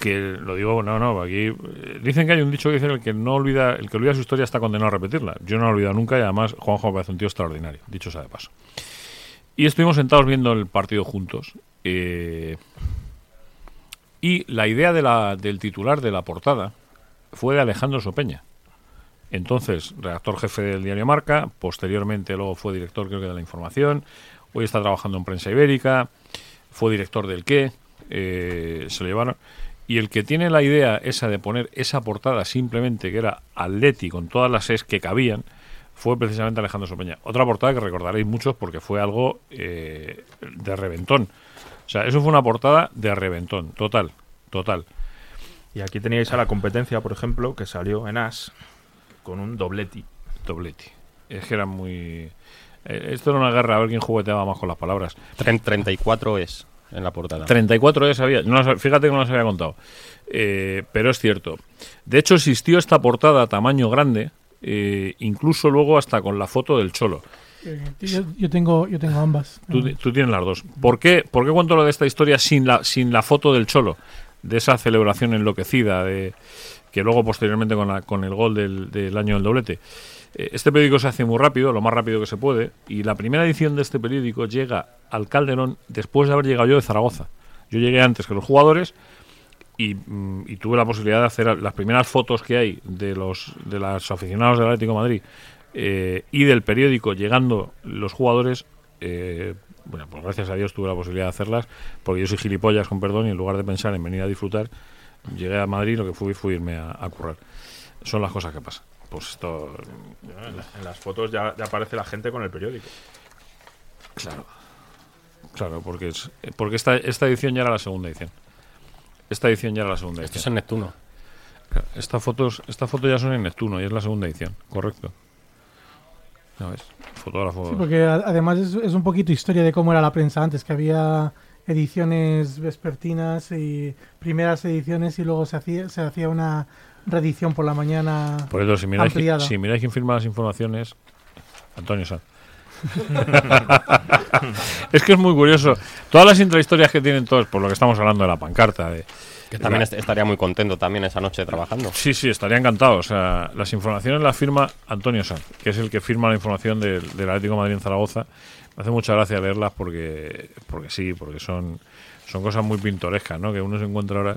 Que, lo digo, no, no, aquí eh, dicen que hay un dicho que dice el que no olvida, el que olvida su historia está condenado a repetirla. Yo no lo he olvidado nunca y además Juanjo me parece un tío extraordinario, dicho sea de paso. Y estuvimos sentados viendo el partido juntos. eh, y la idea de la, del titular de la portada fue de Alejandro Sopeña. Entonces, redactor jefe del diario Marca, posteriormente luego fue director creo que de la información, hoy está trabajando en prensa ibérica, fue director del qué, eh, se lo llevaron. Y el que tiene la idea esa de poner esa portada simplemente que era Atleti con todas las es que cabían, fue precisamente Alejandro Sopeña. Otra portada que recordaréis muchos porque fue algo eh, de reventón. O sea, eso fue una portada de reventón, total, total. Y aquí teníais a la competencia, por ejemplo, que salió en As con un dobleti. Dobleti. Es que era muy... eh, esto era una guerra, a ver quién jugueteaba más con las palabras. Tren- 34 es en la portada. 34 de sabía. No las- fíjate que no las había contado. Eh, pero es cierto. De hecho, existió esta portada a tamaño grande eh, incluso luego hasta con la foto del Cholo. Yo, yo tengo, yo tengo ambas. Tú, tú tienes las dos. ¿Por qué, ¿Por qué cuento lo de esta historia sin la, sin la foto del Cholo? De esa celebración enloquecida, de, que luego posteriormente con, el gol del, año del doblete. Eh, Este periódico se hace muy rápido, lo más rápido que se puede, y la primera edición de este periódico llega al Calderón después de haber llegado yo de Zaragoza. Yo llegué antes que los jugadores y, mm, tuve la posibilidad de hacer las primeras fotos que hay de los de los aficionados del Atlético Madrid eh, y del periódico llegando los jugadores eh, bueno pues gracias a Dios tuve la posibilidad de hacerlas porque yo soy gilipollas con perdón y en lugar de pensar en venir a disfrutar llegué a Madrid y lo que fui fue irme a, a currar son las cosas que pasan pues esto En, la- en las fotos ya, ya aparece la gente con el periódico. Claro. Claro, porque es, porque esta, esta edición ya era la segunda edición. Esta edición ya era la segunda Esto es edición. en Neptuno. Claro, Esta fotos, esta foto ya son en Neptuno y es la segunda edición, correcto. Ya ves, fotógrafo. Sí, porque además es, es un poquito historia de cómo era la prensa antes, que había ediciones vespertinas y primeras ediciones y luego se hacía, se hacía una reedición por la mañana. Por eso, si miráis, ampliada. si miráis quién firma las informaciones, Antonio Sanz. es que es muy curioso. Todas las intrahistorias que tienen todos, por lo que estamos hablando de la pancarta, de, Que también La- est- estaría muy contento también esa noche trabajando. Sí, sí, estaría encantado. O sea, las informaciones las firma Antonio Sanz, que es el que firma la información del, del Atlético de Madrid en Zaragoza. Me hace mucha gracia leerlas porque, porque sí, porque son, son cosas muy pintorescas, ¿no? Que uno se encuentra ahora.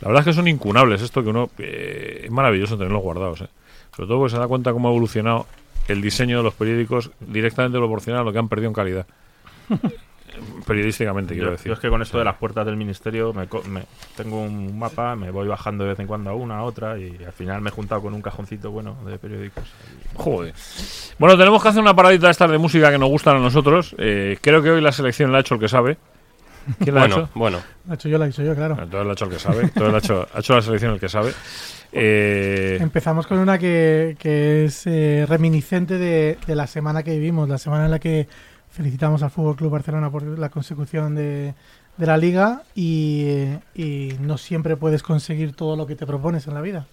La verdad es que son incunables esto, que uno. eh, es maravilloso tenerlos guardados, ¿eh? Sobre todo porque se da cuenta cómo ha evolucionado el diseño de los periódicos directamente proporcional a lo que han perdido en calidad. Periodísticamente, quiero Yo, decir. yo es que con esto de las puertas del ministerio me, me- tengo un mapa, me voy bajando de vez en cuando a una, a otra y al final me he juntado con un cajoncito bueno de periódicos. Joder. Bueno, tenemos que hacer una paradita estas de música que nos gustan a nosotros. Eh, creo que hoy la selección la ha hecho el que sabe. ¿Quién la ha Bueno, hecho? bueno. La he hecho yo, la he hecho yo, claro. Entonces la ha hecho el que sabe. Entonces la ha hecho, ha hecho la selección el que sabe. Eh, Empezamos con una que, que es eh, reminiscente de, de la semana que vivimos, la semana en la que felicitamos al Fútbol Club Barcelona por la consecución de, la liga eh, y no siempre puedes conseguir todo lo que te propones en la vida.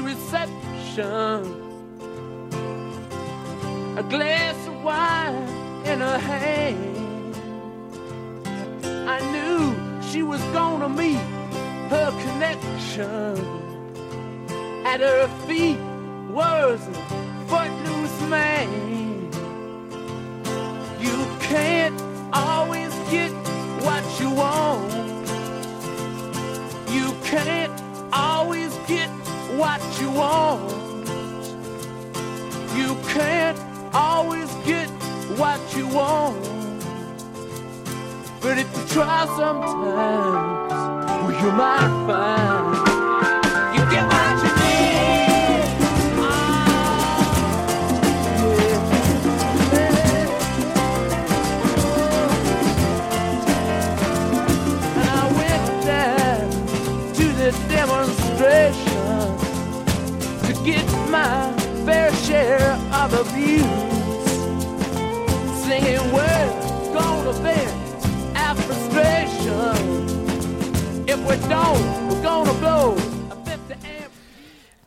Reception. A glass of wine in her hand. I knew she was gonna meet her connection. At her feet was try sometimes, you might find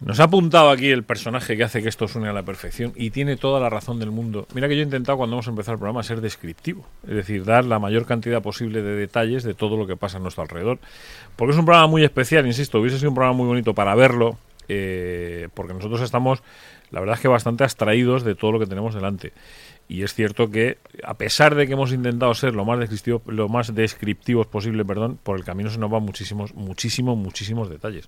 Nos ha apuntado aquí el personaje que hace que esto suene a la perfección y tiene toda la razón del mundo. Mira que yo he intentado cuando hemos empezado el programa ser descriptivo, es decir, dar la mayor cantidad posible de detalles de todo lo que pasa a nuestro alrededor. Porque es un programa muy especial, insisto, hubiese sido un programa muy bonito para verlo, eh, porque nosotros estamos, la verdad es que bastante abstraídos de todo lo que tenemos delante. Y es cierto que, a pesar de que hemos intentado ser lo más descriptivo, lo más descriptivos posible, perdón, por el camino se nos van muchísimos, muchísimos, muchísimos detalles.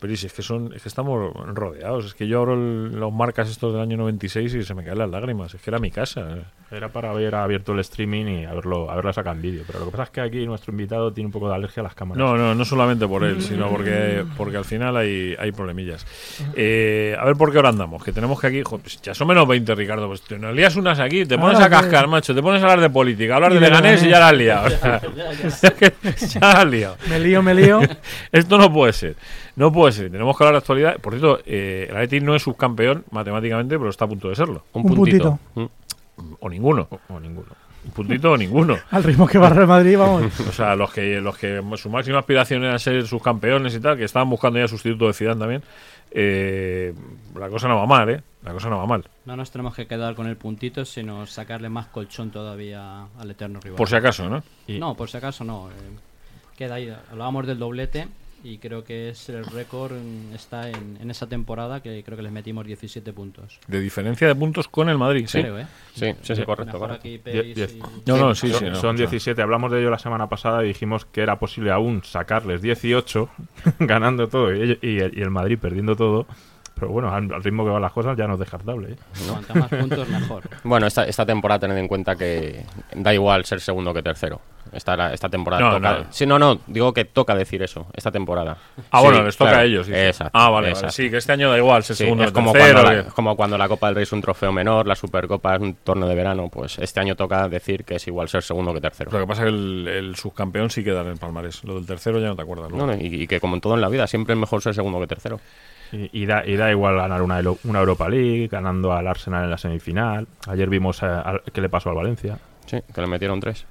Pero si es que son, es que estamos rodeados, es que yo abro el- los marcas estos del año 96 y se me caen las lágrimas, es que era mi casa. Era para haber abierto el streaming y haberlo, haberlo sacado en vídeo. Pero lo que pasa es que aquí nuestro invitado tiene un poco de alergia a las cámaras. No, no, no solamente por él, sino porque, porque al final hay, hay problemillas. Eh, a ver por qué hora andamos, que tenemos que aquí, jo, pues ya son menos 20, Ricardo, pues te nos lías unas aquí, te pones a cascar, macho, te pones a hablar de política, hablar Y de Leganés y ya la has liado. o sea, ya la has liado. Me lío, me lío. Esto no puede ser. No puede ser. Tenemos que hablar de actualidad. Por cierto, eh, el Athletic no es subcampeón matemáticamente, pero está a punto de serlo. Un, Un puntito. puntito. Mm. O ninguno. O, o ninguno. Un puntito o ninguno. Al ritmo que va Real Madrid, vamos. O sea, los que, los que su máxima aspiración era ser subcampeones y tal, que estaban buscando ya sustituto de Zidane también, eh, la cosa no va mal, ¿eh? La cosa no va mal. No nos tenemos que quedar con el puntito, sino sacarle más colchón todavía al eterno rival. Por si acaso, ¿no? Y- No, por si acaso no. eh, queda ahí. Hablábamos del doblete y creo que es el récord está en, en esa temporada que creo que les metimos 17 puntos. De diferencia de puntos con el Madrid. Sí. Creo, ¿eh? Sí, sí, sí, correcto. Die- diez. y- No, no, sí, son, sí. no, son o sea, 17. Hablamos de ello la semana pasada y dijimos que era posible aún sacarles 18, ganando todo y, ello- y el, y el Madrid perdiendo todo. Pero bueno, al, al ritmo que van las cosas ya no es descartable. ¿eh? Cuanto más puntos, mejor. Bueno, esta, esta temporada tened en cuenta que da igual ser segundo que tercero. Esta, esta temporada No, toca. no. Sí, no, no, digo que toca decir eso, esta temporada. Ah, Sí, bueno, les toca claro, a ellos. Exacto. ah, vale, vale. Sí, que este año da igual, ser Sí, segundo es como tercero. cuando, la, que- como cuando la Copa del Rey es un trofeo menor, la Supercopa es un torneo de verano, pues este año toca decir que es igual ser segundo que tercero. Lo que pasa es que el, el subcampeón sí queda en el palmarés. Lo del tercero ya no te acuerdas. ¿no? No, no, y, y que como en todo en la vida, siempre es mejor ser segundo que tercero. Y, y da, y da igual ganar una, una Europa League, ganando al Arsenal en la semifinal. Ayer vimos a- al- qué le pasó al Valencia. Sí, que le metieron tres.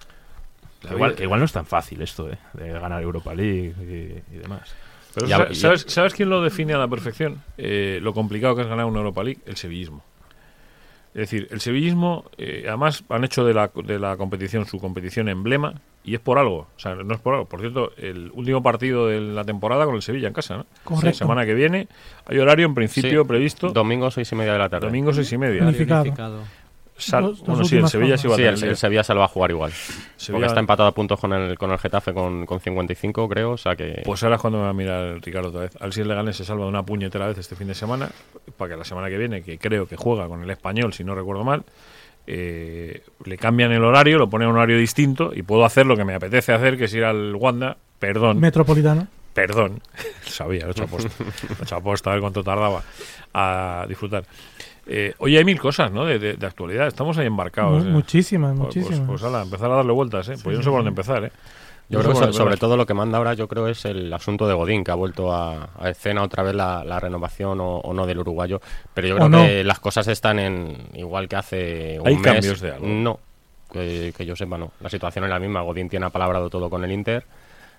Que igual, que igual no es tan fácil esto, ¿eh? De ganar Europa League y, y demás. Pero Ya- sa- ya- ¿sabes, ¿sabes quién lo define a la perfección? Eh, lo complicado que es ganar una Europa League, el sevillismo. Es decir, el sevillismo, eh, además, han hecho de la, de la competición su competición emblema y es por algo. O sea, no es por algo. Por cierto, el último partido de la temporada con el Sevilla en casa, ¿no? Correcto. La semana que viene. Hay horario en principio Sí, previsto. Domingo seis y media de la tarde. Domingo seis y media. Unificado. Sal- bueno, sí, el Sevilla sí va a Sí, tener el, lío. el Sevilla se lo va a jugar igual. Sevilla- Porque está empatado a puntos con el, con el Getafe con, con 55, creo. O sea que. Pues ahora es cuando me va a mirar Ricardo otra vez. A ver si el Leganés se salva de una puñetera vez este fin de semana, para que la semana que viene, que creo que juega con el español, si no recuerdo mal, eh, le cambian el horario, lo ponen a un horario distinto y puedo hacer lo que me apetece hacer, que es ir al Wanda. Perdón, Metropolitano. perdón. Sabía, lo he hecho aposta. Lo he hecho aposta, a ver cuánto tardaba a disfrutar. Eh, oye, hay mil cosas, ¿no? De, de- de actualidad. Estamos ahí embarcados. Mu- ¿eh? muchísimas, Pues- pues, muchísimas. pues, ala, empezar a darle vueltas, ¿eh? Pues yo no sé por dónde empezar, ¿eh? Yo No creo que sobre todo lo que manda ahora, yo creo es el asunto de Godín, que ha vuelto a, a escena otra vez la, la renovación o, o no del uruguayo. Pero yo creo no. que las cosas están en igual que hace un ¿Hay mes. cambios de algo? No, que, que yo sepa, no. La situación es la misma. Godín tiene apalabrado todo con el Inter.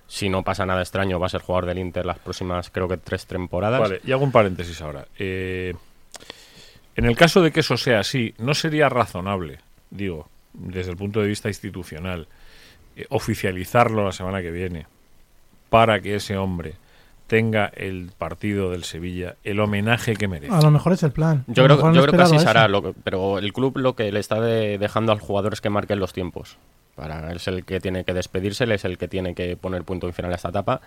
Si no pasa nada extraño, va a ser jugador del Inter las próximas, creo que tres temporadas. Vale, y hago un paréntesis ahora. Eh, en el caso de que eso sea así, ¿no sería razonable, digo, desde el punto de vista institucional, eh, oficializarlo la semana que viene para que ese hombre tenga el partido del Sevilla, el homenaje que merece? A lo mejor es el plan. Yo creo, yo creo que así se a hará, eso. lo que- pero el club lo que le está de- dejando al jugador es que marquen los tiempos. Para, él es el que tiene que despedirse, él es el que tiene que poner punto y final a esta etapa.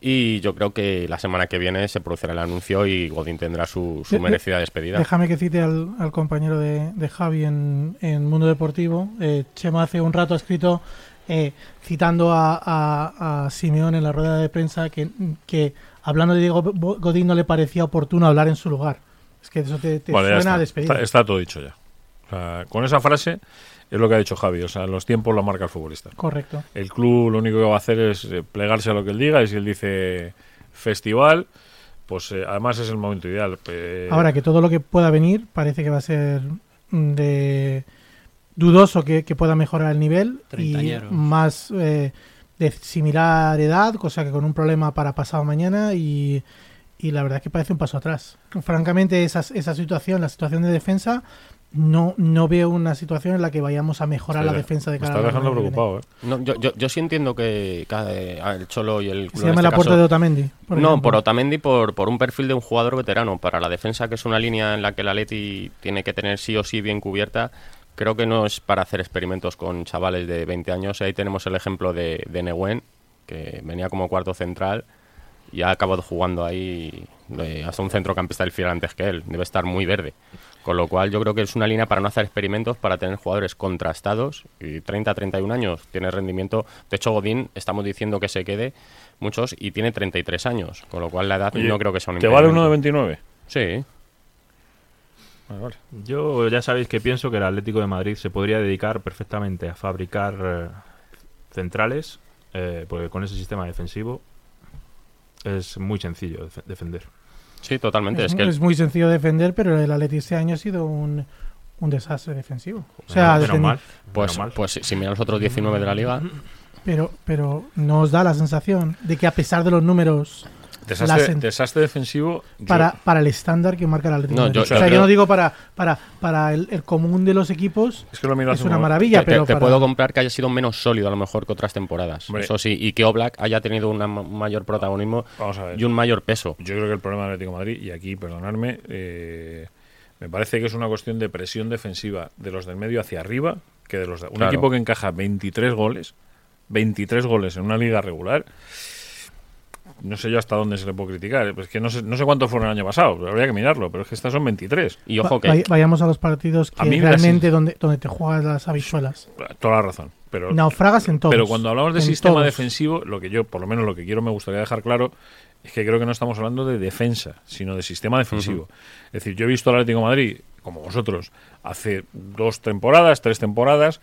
Y yo creo que la semana que viene se producirá el anuncio y Godín tendrá su, su de- merecida despedida. Déjame que cite al, al compañero de, de Javi en, en Mundo Deportivo. Eh, Chema hace un rato ha escrito, eh, citando a, a, a Simeón en la rueda de prensa, que, que hablando de Diego Godín no le parecía oportuno hablar en su lugar. Es que eso te, te Vale, ya suena está. a despedida. Está, está todo dicho ya. O sea, con esa frase es lo que ha dicho Javi. O sea, los tiempos lo marca el futbolista. Correcto. El club lo único que va a hacer es eh, plegarse a lo que él diga y si él dice festival, pues eh, además es el momento ideal. Eh, Ahora que todo lo que pueda venir parece que va a ser de dudoso que, que pueda mejorar el nivel y más eh, de similar edad, cosa que con un problema para pasado mañana y, y la verdad es que parece un paso atrás. Francamente, esa, esa situación, la situación de defensa, no, no veo una situación en la que vayamos a mejorar la defensa de Me cara está dejando preocupado, ¿eh? No, yo, yo, yo sí entiendo que, eh, el Cholo y el club se llama este la puerta caso- de Otamendi. por no, ejemplo. por Otamendi, por, por un perfil de un jugador veterano. Para la defensa, que es una línea en la que el Atleti tiene que tener sí o sí bien cubierta, creo que no es para hacer experimentos con chavales de 20 años. Ahí tenemos el ejemplo de, de Neguen, que venía como cuarto central y ha acabado jugando ahí eh, hasta un centrocampista del fiel antes que él. Debe estar muy verde. Con lo cual yo creo que es una línea para no hacer experimentos, para tener jugadores contrastados y 30, 31 años tiene rendimiento. De hecho, Godín estamos diciendo que se quede muchos y tiene 33 años, con lo cual la edad Oye, no creo que sea un ¿Te vale uno de 29? Sí. Vale, vale. Yo ya sabéis que pienso que el Atlético de Madrid se podría dedicar perfectamente a fabricar eh, centrales, eh, porque con ese sistema defensivo es muy sencillo def- defender. Sí, totalmente. Es, Es, que el- es muy sencillo defender, pero el Atleti este año ha sido un, un desastre defensivo. O sea, defendi- mal. pues, menos mal. pues si, si mira los otros 19 de la liga, Pero, pero no os da la sensación de que a pesar de los números Desastre, defensivo. yo- para, para el estándar que marca el Atlético No, yo- o sea, yo no digo para, para, para el, el común de los equipos, es que lo miro es hace un una maravilla, te, pero te para- puedo comprar que haya sido menos sólido a lo mejor que otras temporadas. Hombre. Eso sí, y que Oblak haya tenido ma- mayor protagonismo Vamos a ver. y un mayor peso. Yo creo que el problema del Atlético de Madrid, y aquí, perdonadme, eh, me parece que es una cuestión de presión defensiva de los del medio hacia arriba, que de los de, un Claro. equipo que encaja 23 goles, 23 goles en una liga regular. No sé yo hasta dónde se le puede criticar. Pues que no sé, no sé cuántos fueron el año pasado, pero habría que mirarlo. Pero es que estas son 23. Y ojo que vay- vayamos a los partidos A que mí realmente donde, donde te juegas las habichuelas. Toda la razón. Pero, Naufragas en todos. pero cuando hablamos de en sistema todos. defensivo, lo que yo, por lo menos lo que quiero, me gustaría dejar claro, es que creo que no estamos hablando de defensa, sino de sistema defensivo. Es decir, yo he visto al Atlético de Madrid, como vosotros, hace dos temporadas, tres temporadas,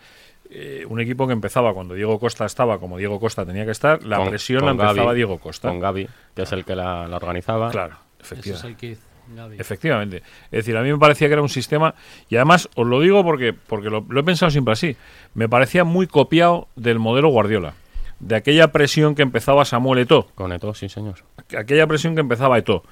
eh, un equipo que empezaba cuando Diego Costa estaba como Diego Costa tenía que estar, la con- presión con la empezaba Diego Costa. Con Gaby, que es el que la, la organizaba. Claro, Ese efectivamente. es el Keith, Gaby. Efectivamente. Es decir, a mí me parecía que era un sistema, y además os lo digo porque, porque lo, lo he pensado siempre así, me parecía muy copiado del modelo Guardiola, de aquella presión que empezaba Samuel Eto'o, Con Eto, sí, señor. aquella presión que empezaba Eto'o,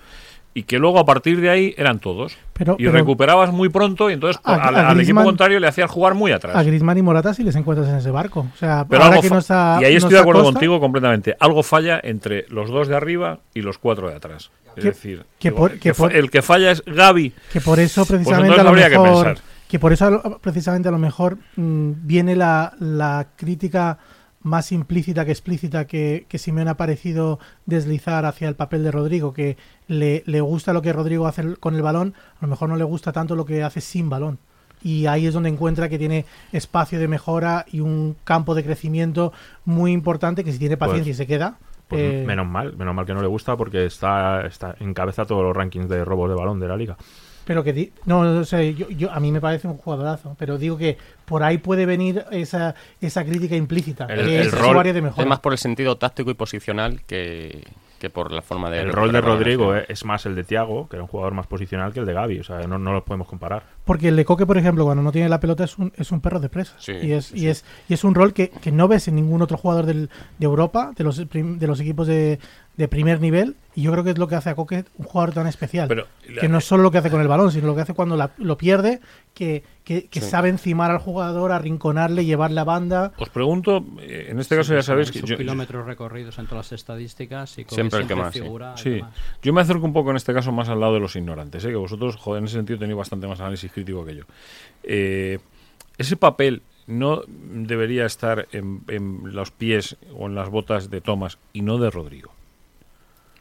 y que luego a partir de ahí eran todos. Pero- y pero- recuperabas muy pronto y entonces A- al, a al equipo contrario le hacías jugar muy atrás. A Griezmann y Morata si les encuentras en ese barco. O sea, Pero ahora que no está, y ahí no estoy de acuerdo Costa, contigo completamente. Algo falla entre los dos de arriba y los cuatro de atrás. Es Que- decir, que digo, por- el que por- el que falla es Gaby. Que por eso precisamente a lo habría que mejor pensar. que por eso precisamente a lo mejor viene la, la crítica más implícita que explícita que, que Simeone ha parecido deslizar hacia el papel de Rodrigo, que le, le gusta lo que Rodrigo hace con el balón, a lo mejor no le gusta tanto lo que hace sin balón. Y ahí es donde encuentra que tiene espacio de mejora y un campo de crecimiento muy importante que si tiene paciencia y se queda. Pues eh, menos mal, menos mal que no le gusta porque está, está encabeza todos los rankings de robos de balón de la liga. Pero que di- no, no sé, yo, yo- a mí me parece un jugadorazo, pero digo que por ahí puede venir esa, esa crítica implícita, El- que el es su rol área de Es mejora. más por el sentido táctico y posicional que, que por la forma de... el rol de Rodrigo eh, es más el de Thiago, que era un jugador más posicional que el de Gaby. O sea, no, no los podemos comparar. Porque el de Coque, por ejemplo, cuando no tiene la pelota es un, es un perro de presa. Sí, y, es, sí, y, es, y es un rol que, que no ves en ningún otro jugador del, de Europa, de los, prim- de los equipos de, de primer nivel. Y yo creo que es lo que hace a Coque un jugador tan especial. Pero que no es solo lo que hace con el balón, sino lo que hace cuando la- lo pierde, que, que, que Sí. sabe encimar al jugador, arrinconarle, llevarle a banda. Os pregunto, eh, en este caso ya sabéis que yo, kilómetros recorridos en todas las estadísticas y Siempre el que más, sí. figura Sí, además. yo me acerco un poco en este caso más al lado de los ignorantes, ¿eh? que vosotros, joder, en ese sentido tenéis bastante más análisis crítico que yo. Eh, ese papel no debería estar en, en los pies o en las botas de Thomas y no de Rodrigo.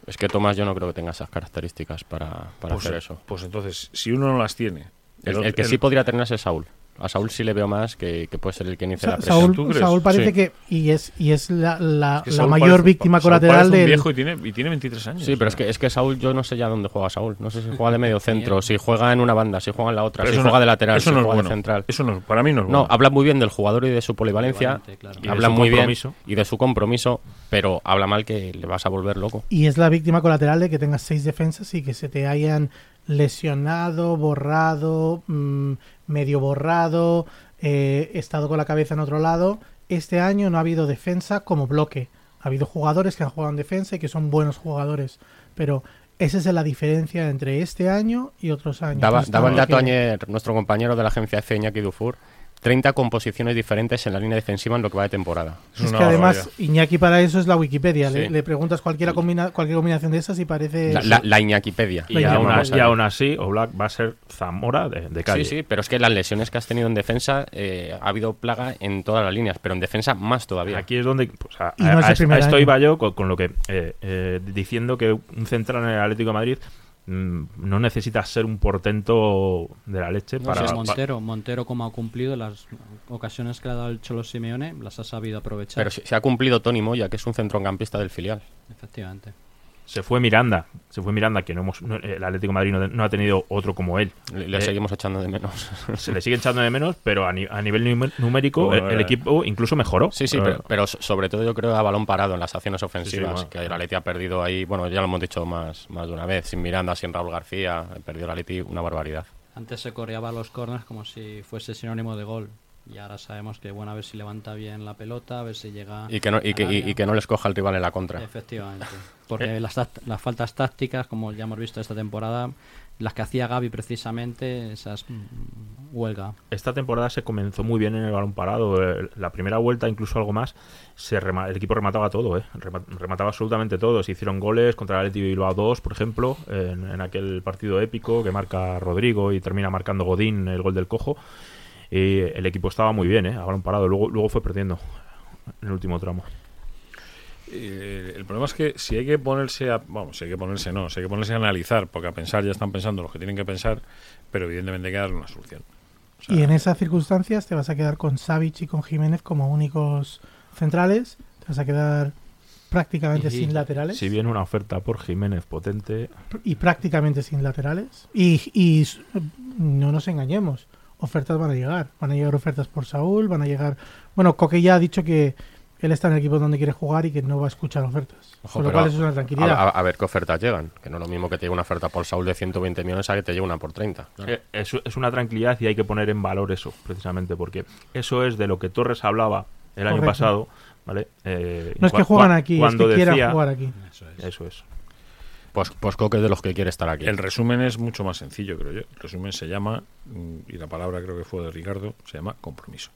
Es que Tomás yo no creo que tenga esas características para, para Pues, hacer eso. pues entonces, si uno no las tiene, El, que el- sí podría tener es Saúl. A Saúl sí le veo más que, que puede ser el que inicie Sa- la presión. Saúl, ¿tú crees? Saúl parece Sí. que y es y es la, la- es que la Saúl mayor parece- víctima Saúl colateral del viejo y tiene, y tiene 23 años. Sí, pero es que, es que Saúl yo no sé ya dónde juega Saúl. No sé si juega de medio centro, si juega en una banda, si juega en la otra, Pero si no- juega de lateral, eso si no es juega bueno. de central. Eso no, para mí no es No, bueno. habla muy bien del jugador y de su polivalencia. Claro. De Habla muy bien y de su compromiso, pero habla mal que le vas a volver loco. y es la víctima colateral de que tengas seis defensas y que se te hayan lesionado, borrado, mm, medio borrado, eh, estado con la cabeza en otro lado. Este año no ha habido defensa como bloque. Ha habido jugadores que han jugado en defensa y que son buenos jugadores, pero esa es la diferencia entre este año y otros años. Daba, el dato que- ayer nuestro compañero de la agencia EFE, Iñaki Dufour, 30 composiciones diferentes en la línea defensiva en lo que va de temporada. Es que además barbaridad. Iñaki para eso es la Wikipedia. Le, Sí. le preguntas cualquier, combina- cualquier combinación de esas y parece... La, la, la Iñakipedia. Y, aún, y así, Oblak va a ser Zamora de, de calle. Sí, sí, pero es que las lesiones que has tenido en defensa eh, ha habido plaga en todas las líneas, pero en defensa más todavía. Aquí es donde pues, a, Y no es a- el primer a esto iba yo con, con lo que eh, eh, diciendo que un central en el Atlético de Madrid no necesita ser un portento de la leche No, para, si es pa- Montero, Montero como ha cumplido las ocasiones que le ha dado el Cholo Simeone, las ha sabido aprovechar. Pero se, se ha cumplido Tony Moya, que es un centrocampista del filial. Efectivamente. Se fue Miranda, se fue Miranda que no hemos, no- el Atlético de Madrid no, no ha tenido otro como él. Le, le Eh, seguimos echando de menos. Se le sigue echando de menos, pero a, ni- a nivel numérico Bueno, el, el eh. equipo incluso mejoró. Sí, sí, Eh, pero, pero so- sobre todo yo creo a balón parado en las acciones ofensivas, bueno. que el Atleti ha perdido ahí, bueno, ya lo hemos dicho más, más de una vez, sin Miranda, sin Raúl García, perdió el Atleti una barbaridad. Antes se coreaba los corners como si fuese sinónimo de gol. Y ahora sabemos que, bueno, a ver si levanta bien la pelota, a ver si llega. Y que no, y al que, y- que no les coja el rival en la contra. Efectivamente. Porque las, las faltas tácticas, como ya hemos visto esta temporada, las que hacía Gaby precisamente, esas mm, huelga. Esta temporada se comenzó muy bien en el balón parado. eh, La primera vuelta, incluso algo más, se rema- el equipo remataba todo, ¿eh? Rema- remataba absolutamente todo. Se hicieron goles contra el Atleti Bilbao 2, por ejemplo, en, en aquel partido épico que marca Rodrigo y termina marcando Godín el gol del cojo. Y el equipo estaba muy bien, ¿eh? A balón parado. Luego, luego fue perdiendo en el último tramo. Eh, el problema es que si hay que ponerse a. Vamos, si hay que ponerse, no. Si hay que ponerse a analizar, porque a pensar ya están pensando los que tienen que pensar, pero evidentemente hay que darle una solución. O sea, Y en esas circunstancias te vas a quedar con Savic y con Jiménez como únicos centrales. Te vas a quedar prácticamente Y- sin laterales. Si viene una oferta por Jiménez potente, Y prácticamente sin laterales. Y, y no nos engañemos. Ofertas van a llegar. Van a llegar ofertas por Saúl. Van a llegar. Bueno, Coque ya ha dicho que él está en el equipo donde quiere jugar y que no va a escuchar ofertas. Ojo, Con lo cual eso es una tranquilidad. a- a ver qué ofertas llegan. Que no es lo mismo que te llegue una oferta por Saúl de 120 millones a que te llegue una por 30. Eh, Es, es una tranquilidad y hay que poner en valor eso, precisamente, porque eso es de lo que Torres hablaba el año pasado, ¿vale? Eh, no es que juegan aquí, es cuando que quieran decía- jugar aquí. eso es. Eso es. Pues, pues Coque es de los que quiere estar aquí. El resumen es mucho más sencillo, creo yo. El resumen se llama, mm, y la palabra creo que fue de Ricardo, se llama compromiso.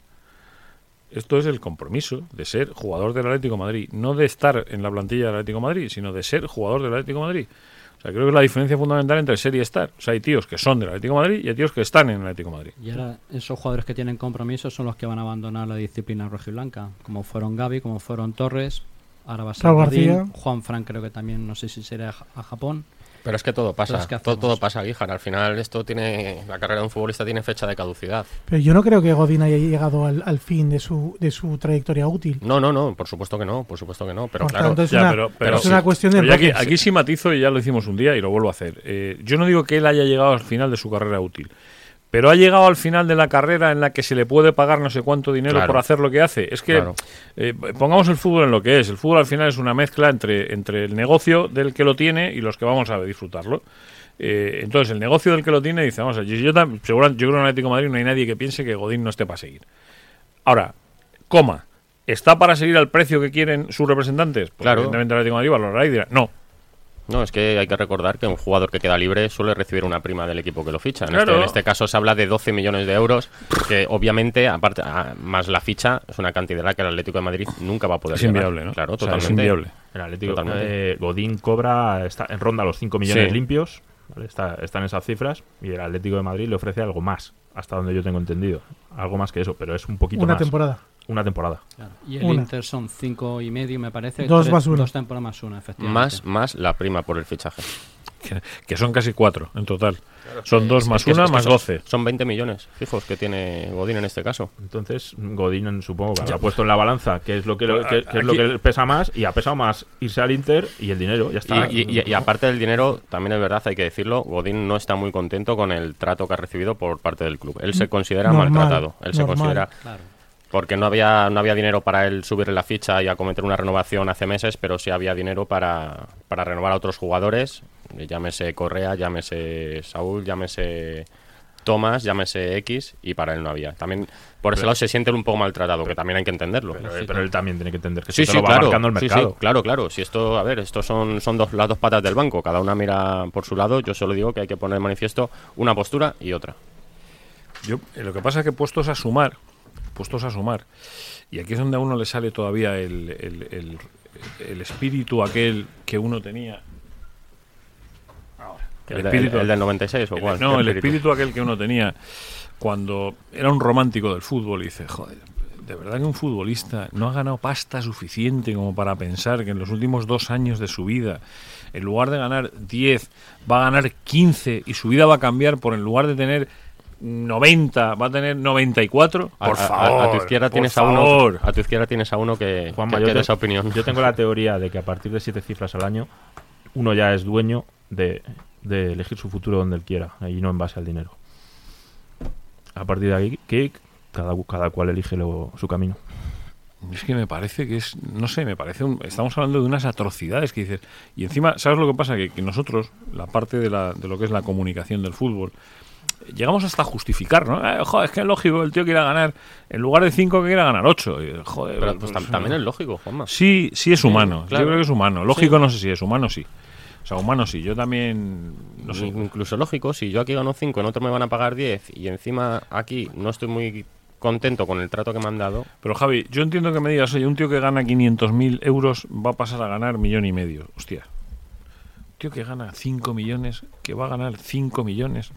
Esto es el compromiso de ser jugador del Atlético de Madrid, no de estar en la plantilla del Atlético de Madrid, sino de ser jugador del Atlético de Madrid. O sea, creo que es la diferencia fundamental entre ser y estar. O sea, hay tíos que son del Atlético de Madrid y hay tíos que están en el Atlético de Madrid. Y ahora esos jugadores que tienen compromiso son los que van a abandonar la disciplina rojiblanca, como fueron Gaby, como fueron Torres, ahora va a ser. Juan Frank creo que también, no sé si será a, Japón. Pero es que todo pasa, Entonces, ¿qué todo, todo pasa, Guijar. Al final esto tiene, la carrera de un futbolista tiene fecha de caducidad. Pero yo no creo que Godín haya llegado al, al fin de su, de su trayectoria útil. No, no, no, por supuesto que no, por supuesto que no. Pero Por claro, tanto, es Ya, una, pero- pero es sí. una cuestión de aquí, aquí sí matizo y ya lo hicimos un día y lo vuelvo a hacer. Eh, yo no digo que él haya llegado al final de su carrera útil, pero ha llegado al final de la carrera en la que se le puede pagar no sé cuánto dinero Claro. por hacer lo que hace. Es que Claro. eh, pongamos el fútbol en lo que es. El fútbol al final es una mezcla entre, entre el negocio del que lo tiene y los que vamos a disfrutarlo. Eh, entonces, el negocio del que lo tiene dice, vamos a yo, yo, seguramente- yo creo que en Atlético de Madrid no hay nadie que piense que Godín no esté para seguir. Ahora, coma, ¿está para seguir al precio que quieren sus representantes? Pues Claro. evidentemente el Atlético de Madrid valorará y dirá, no, No, es que hay que recordar que un jugador que queda libre suele recibir una prima del equipo que lo ficha. En, Claro. este, en este caso se habla de 12 millones de euros, que obviamente, aparte a- más la ficha, es una cantidad que el Atlético de Madrid nunca va a poder Es llegar. inviable, ¿no? Claro, O sea, totalmente. es inviable. El Atlético, Totalmente. eh, Godín cobra, está en ronda los 5 millones Sí. limpios, ¿vale? está, están esas cifras, y el Atlético de Madrid le ofrece algo más, hasta donde yo tengo entendido. Algo más que eso, pero es un poquito Una más. temporada. Una temporada. Y el Una. Inter son cinco y medio, me parece. Dos tres- más uno. Dos temporadas más una, efectivamente. Más, más la prima por el fichaje. que, que son casi cuatro en total. son dos más que- es una que más son- doce. Son 20 millones fijos que tiene Godín en este caso. Entonces, Godín supongo que habrá puesto en la balanza qué es lo que, Pero, que- que es lo que pesa más, y ha pesado más irse al Inter y el dinero, ya está. Y, y- y- y aparte del dinero, también es verdad, hay que decirlo, Godín no está muy contento con el trato que ha recibido por parte del club. Él se considera Normal, maltratado. Él se considera Claro. Porque no había no había dinero para él subirle la ficha y acometer una renovación hace meses, pero sí había dinero para, para renovar a otros jugadores, eh, llámese Correa, llámese Saúl, llámese tomas, llámese X, y para él no había. También por ese lado se siente un poco maltratado, que también hay que entenderlo. Pero, pero él también tiene que entender que Sí, esto sí, lo va claro. marcando el sí, sí, mercado. claro, claro. Si esto, a ver, estos son, son dos, las dos patas del banco. Cada una mira por su lado. Yo solo digo que hay que poner de manifiesto una postura y otra. Yo, eh, lo que pasa es que puestos a sumar, puestos a sumar, y aquí es donde a uno le sale todavía el, el- el- el espíritu aquel que uno tenía. El, de- el- el del 96 o el- cuál. no, ¿Qué el espíritu aquel que uno tenía cuando era un romántico del fútbol y dice, joder, de verdad que un futbolista no ha ganado pasta suficiente como para pensar que en los últimos dos años de su vida, en lugar de ganar 10, va a ganar 15 y su vida va a cambiar por en lugar de tener 90, va a tener 94. A- Por a- favor, a, tu izquierda tienes a uno. A tu izquierda tienes a uno que, Juanma, que- yo, te- esa opinión. yo tengo la teoría de que a partir de siete cifras al año, uno ya es dueño de, de elegir su futuro donde él quiera y no en base al dinero. A partir de ahí, que cada, cada cual elige lo- su camino. Es que me parece que es, no sé, me parece, un- estamos hablando de unas atrocidades que dices. Y encima, ¿sabes lo que pasa? Que, que nosotros, la parte de, la, de lo que es la comunicación del fútbol, llegamos hasta justificar, ¿no? Eh, joder, es que es lógico el tío quiera ganar, en lugar de 5 que quiera ganar 8. Joder, Pero pues, pues, tam- también es lógico, Juanma. Sí, sí es humano. claro. Yo creo que es humano. Lógico no sé si es humano, sí. O sea, humano sí. Yo también, no sé. Incluso lógico, si yo aquí gano 5, en otro me van a pagar 10 y encima aquí no estoy muy contento con el trato que me han dado. Pero Javi, yo entiendo que me digas, oye, un tío que gana 500.000 euros va a pasar a ganar millón y medio. Hostia. Un tío que gana 5 millones, que va a ganar 5 millones.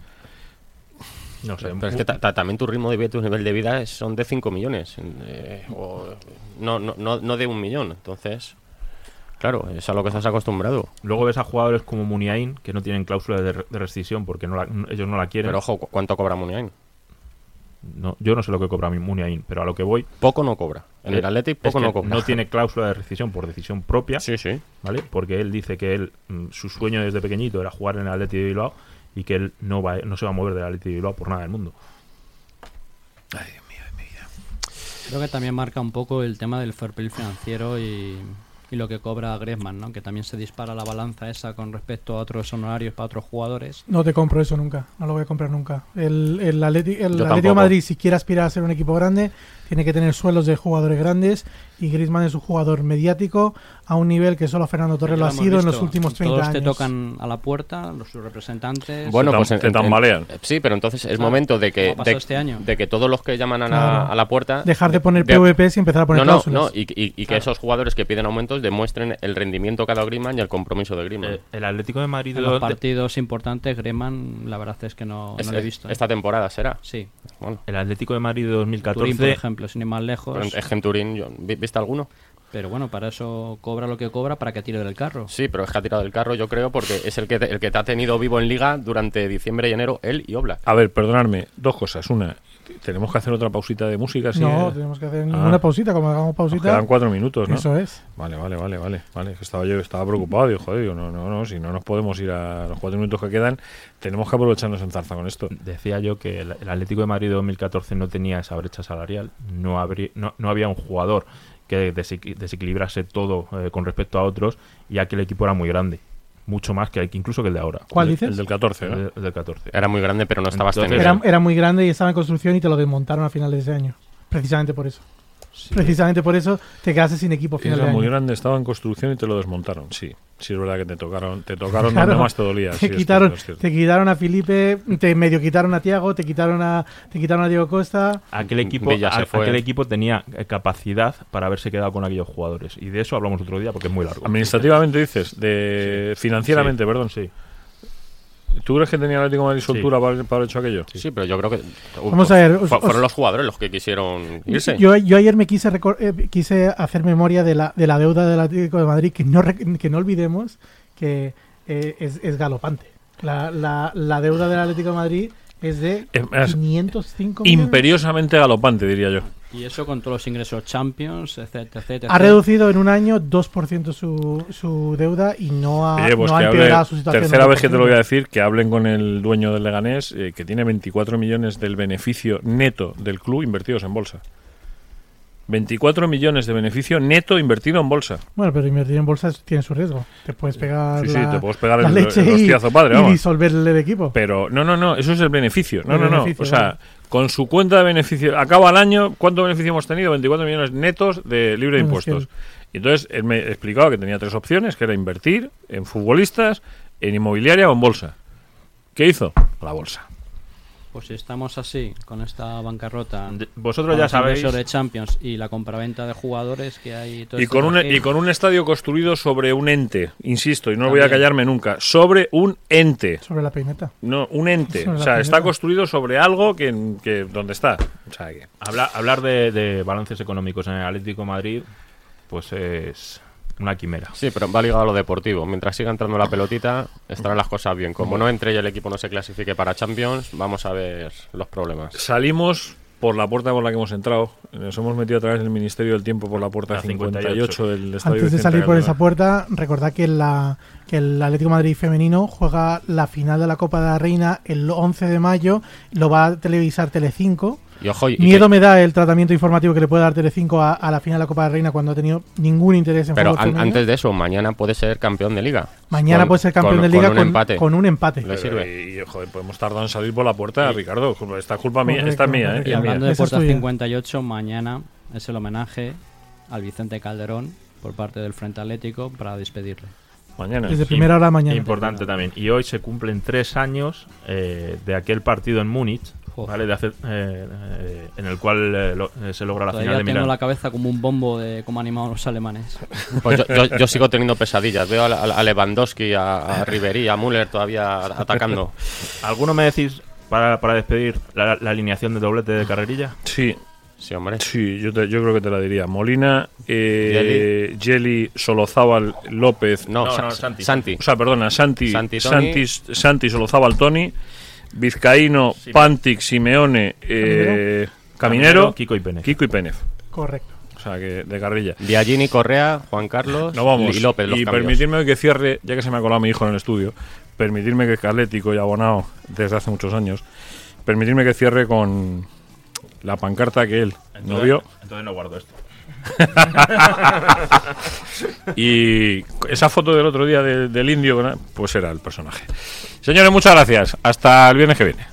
No sé. Pero es que ta- ta- también tu ritmo de vida, tu nivel de vida son de 5 millones. eh, o no, no, no, no de un millón. Entonces, claro, es a lo que estás acostumbrado. Luego ves a jugadores como Muniain que no tienen cláusula de, de rescisión porque no la- ellos no la quieren. Pero ojo, ¿cu- ¿cuánto cobra Muniain? No, yo no sé lo que cobra Muniain, pero a lo que voy. Poco no cobra. En el es- Athletic es poco que no cobra. no tiene cláusula de rescisión por decisión propia. Sí, sí. ¿vale? Porque él dice que él, mm, su sueño desde pequeñito era jugar en el Atleti de Bilbao y que él no va, no se va a mover del Atleti de Bilbao por nada del mundo. Ay, Dios mío, de mi vida. Creo que también marca un poco el tema del fair play financiero y, y lo que cobra Griezmann, ¿no? Que también se dispara la balanza esa con respecto a otros honorarios para otros jugadores. No te compro eso nunca, no lo voy a comprar nunca. El, el, Atleti- el Yo Atlético de. Madrid, si quiere aspirar a ser un equipo grande, tiene que tener suelos de jugadores grandes y Griezmann es un jugador mediático a un nivel que solo Fernando Torres lo ha sido en los últimos 30 Todos años. te tocan a la puerta, los representantes. Bueno, pues te en- tambalean. eh, Sí, pero entonces es Claro, momento de que, de, este año. de que todos los que llaman a la, Claro. a la puerta. Dejar de poner de- PVPs y empezar a poner no, no, cláusulas. no, y, y- y que esos jugadores que piden aumentos demuestren el rendimiento que ha dado Griezmann y el compromiso de Griezmann. Eh, el Atlético de Madrid en de- los partidos importantes, Griezmann, la verdad es que no, Es- no lo he visto. ¿eh? Esta temporada será. Sí, Bueno, el Atlético de Madrid de Turín, por 2014 ejemplo, sin ir más lejos. pero es que en Turín, yo- ¿vi- ¿viste alguno? Pero bueno, para eso cobra lo que cobra para que tire del carro. Sí, pero es que ha tirado del carro, yo creo, porque es el que, te, el que te ha tenido vivo en liga durante diciembre y enero, él y Oblak. A ver, perdonadme, dos cosas. Una, tenemos que hacer otra pausita de música. ¿sí? no, Eh, tenemos que hacer Ah. ninguna pausita, como hagamos Nos pausita. quedan cuatro minutos, ¿no? Eso es. Vale, vale, vale, vale, vale. que Estaba yo estaba preocupado, digo, joder, digo, no, no, no, si no nos podemos ir a los cuatro minutos que quedan, tenemos que aprovecharnos en zarza con esto. decía yo que el, el Atlético de Madrid de 2014 no tenía esa brecha salarial, no, habría, no, no había un jugador que desequi- desequilibrase todo eh, con respecto a otros y aquel equipo era muy grande, mucho más que, incluso que el de ahora. ¿Cuál El- dices? El del 14, El, ¿no? de- el del 14. Era muy grande, pero no estaba Entonces. Era, era muy grande y estaba en construcción y te lo desmontaron a finales de ese año. Precisamente por eso. Precisamente por eso te quedaste sin equipo final Era de muy año. grande, estaba en construcción y te lo desmontaron, sí. Sí, es verdad que te tocaron, te tocaron Claro. donde más te dolía. sí, Te es quitaron, cierto, es cierto. te quitaron a Felipe, te medio quitaron a Tiago, te quitaron a, te quitaron a Diego Costa. Aquel equipo, a- aquel equipo tenía eh, capacidad para haberse quedado con aquellos jugadores y de eso hablamos otro día porque es muy largo. Administrativamente dices, de financieramente, Sí. perdón. Sí. ¿Tú crees que tenía el Atlético de Madrid Sí. soltura para, para haber hecho aquello? Sí, pero yo creo que. Vamos a ver, os- Fu- os- fueron los jugadores los que quisieron irse. Yo, yo ayer me quise eh, quise hacer memoria de la, de la deuda del Atlético de Madrid, que no, que no olvidemos que eh, es, es galopante. La, la, la deuda del Atlético de Madrid es de Es más, 505 millones. Imperiosamente galopante, diría yo. Y eso con todos los ingresos Champions, etcétera, etcétera. Ha reducido en un año 2% su, su deuda y no ha, Oye, pues no ha hable- empeorado su situación. tercera vez que te lo voy a 2%. decir, que hablen con el dueño del Leganés, eh, que tiene 24 millones del beneficio neto del club invertidos en bolsa. 24 millones de beneficio neto invertido en bolsa. Bueno, pero invertir en bolsas tiene su riesgo. Te puedes pegar Sí, sí, la, te puedes pegar la el- leche el hostiazo padre, y, vamos. disolver el equipo. Pero no, no, no, eso es el beneficio. No, El no, no. O sea, con su cuenta de beneficio, acaba el año, ¿cuánto beneficio hemos tenido? 24 millones netos de libre de impuestos. Y entonces él me explicaba que tenía tres opciones, que era invertir en futbolistas, en inmobiliaria o en bolsa. ¿Qué hizo? La bolsa. Pues si estamos así, con esta bancarrota, De- Vosotros ya los sabéis. de Champions y la compraventa de jugadores que hay. todo Y este con, un, trajín, y con un estadio construido sobre un ente, insisto, y no voy a callarme nunca, sobre un ente. Sobre la peineta. No, un ente. Sobre O sea, está construido sobre algo que, que donde está. O sea, que Habla- hablar de, de balances económicos en el Atlético de Madrid, pues es una quimera. Sí, pero va ligado a lo deportivo. Mientras siga entrando la pelotita, estarán las cosas bien. Como no entre y el equipo no se clasifique para Champions, vamos a ver los problemas. salimos por la puerta por la que hemos entrado. Nos hemos metido a través del Ministerio del Tiempo por la puerta La 58, 58 del estadio. Antes de salir por esa puerta, recordad que, la, que el Atlético de Madrid femenino juega la final de la Copa de la Reina el 11 de mayo. Lo va a televisar Telecinco. Y ojo, y Miedo que- me da el tratamiento informativo que le puede dar Telecinco a, a la final de la Copa de Reina cuando ha tenido ningún interés en pero an- antes de eso, mañana puede ser campeón de liga. Mañana Con- puede ser campeón con- de liga con un empate. con un empate. Le sirve. Y, y, joder, podemos tardar en salir por la puerta, Ricardo. Esta es culpa mía, esta es mía, ¿eh? Y hablando de Puerta tuya. 58, mañana es el homenaje al Vicente Calderón por parte del Frente Atlético para despedirle. Mañana. Desde primera hora mañana. Importante también. Y hoy se cumplen tres años eh, de aquel partido en Múnich, Joder. ¿vale? De hace- eh, eh, en el cual eh, lo- eh, se logra la Todavía final de tengo Milán. la cabeza como un bombo de cómo animaban los alemanes. Pues yo, yo- yo sigo teniendo pesadillas. Veo a, a- Lewandowski, a, a Ribery, a Müller todavía atacando. ¿Alguno me decís para, para despedir la, la alineación de doblete de carrerilla? Sí, Sí, hombre. sí, yo, te- yo creo que te la diría. Molina, eh, Jelly, Solozábal, López. No, No, no, Sa- Santi. Santi. O sea, perdona, Santi, Santi. Santi, Santi Solozábal, Toni, Vizcaíno, Pantic, Simeone, eh, Caminero, Kiko y Pene. Kiko y Penef. Correcto. O sea, que de carrilla. Diagini, Correa, Juan Carlos No vamos. y López. Los y cambios. permitirme que cierre, ya que se me ha colado mi hijo en el estudio, permitirme que Atlético y abonado desde hace muchos años, permitirme que cierre con la pancarta que él no vio. Entonces no guardo esto. Y esa foto del otro día de- del indio, pues era el personaje. Señores, muchas gracias. Hasta el viernes que viene.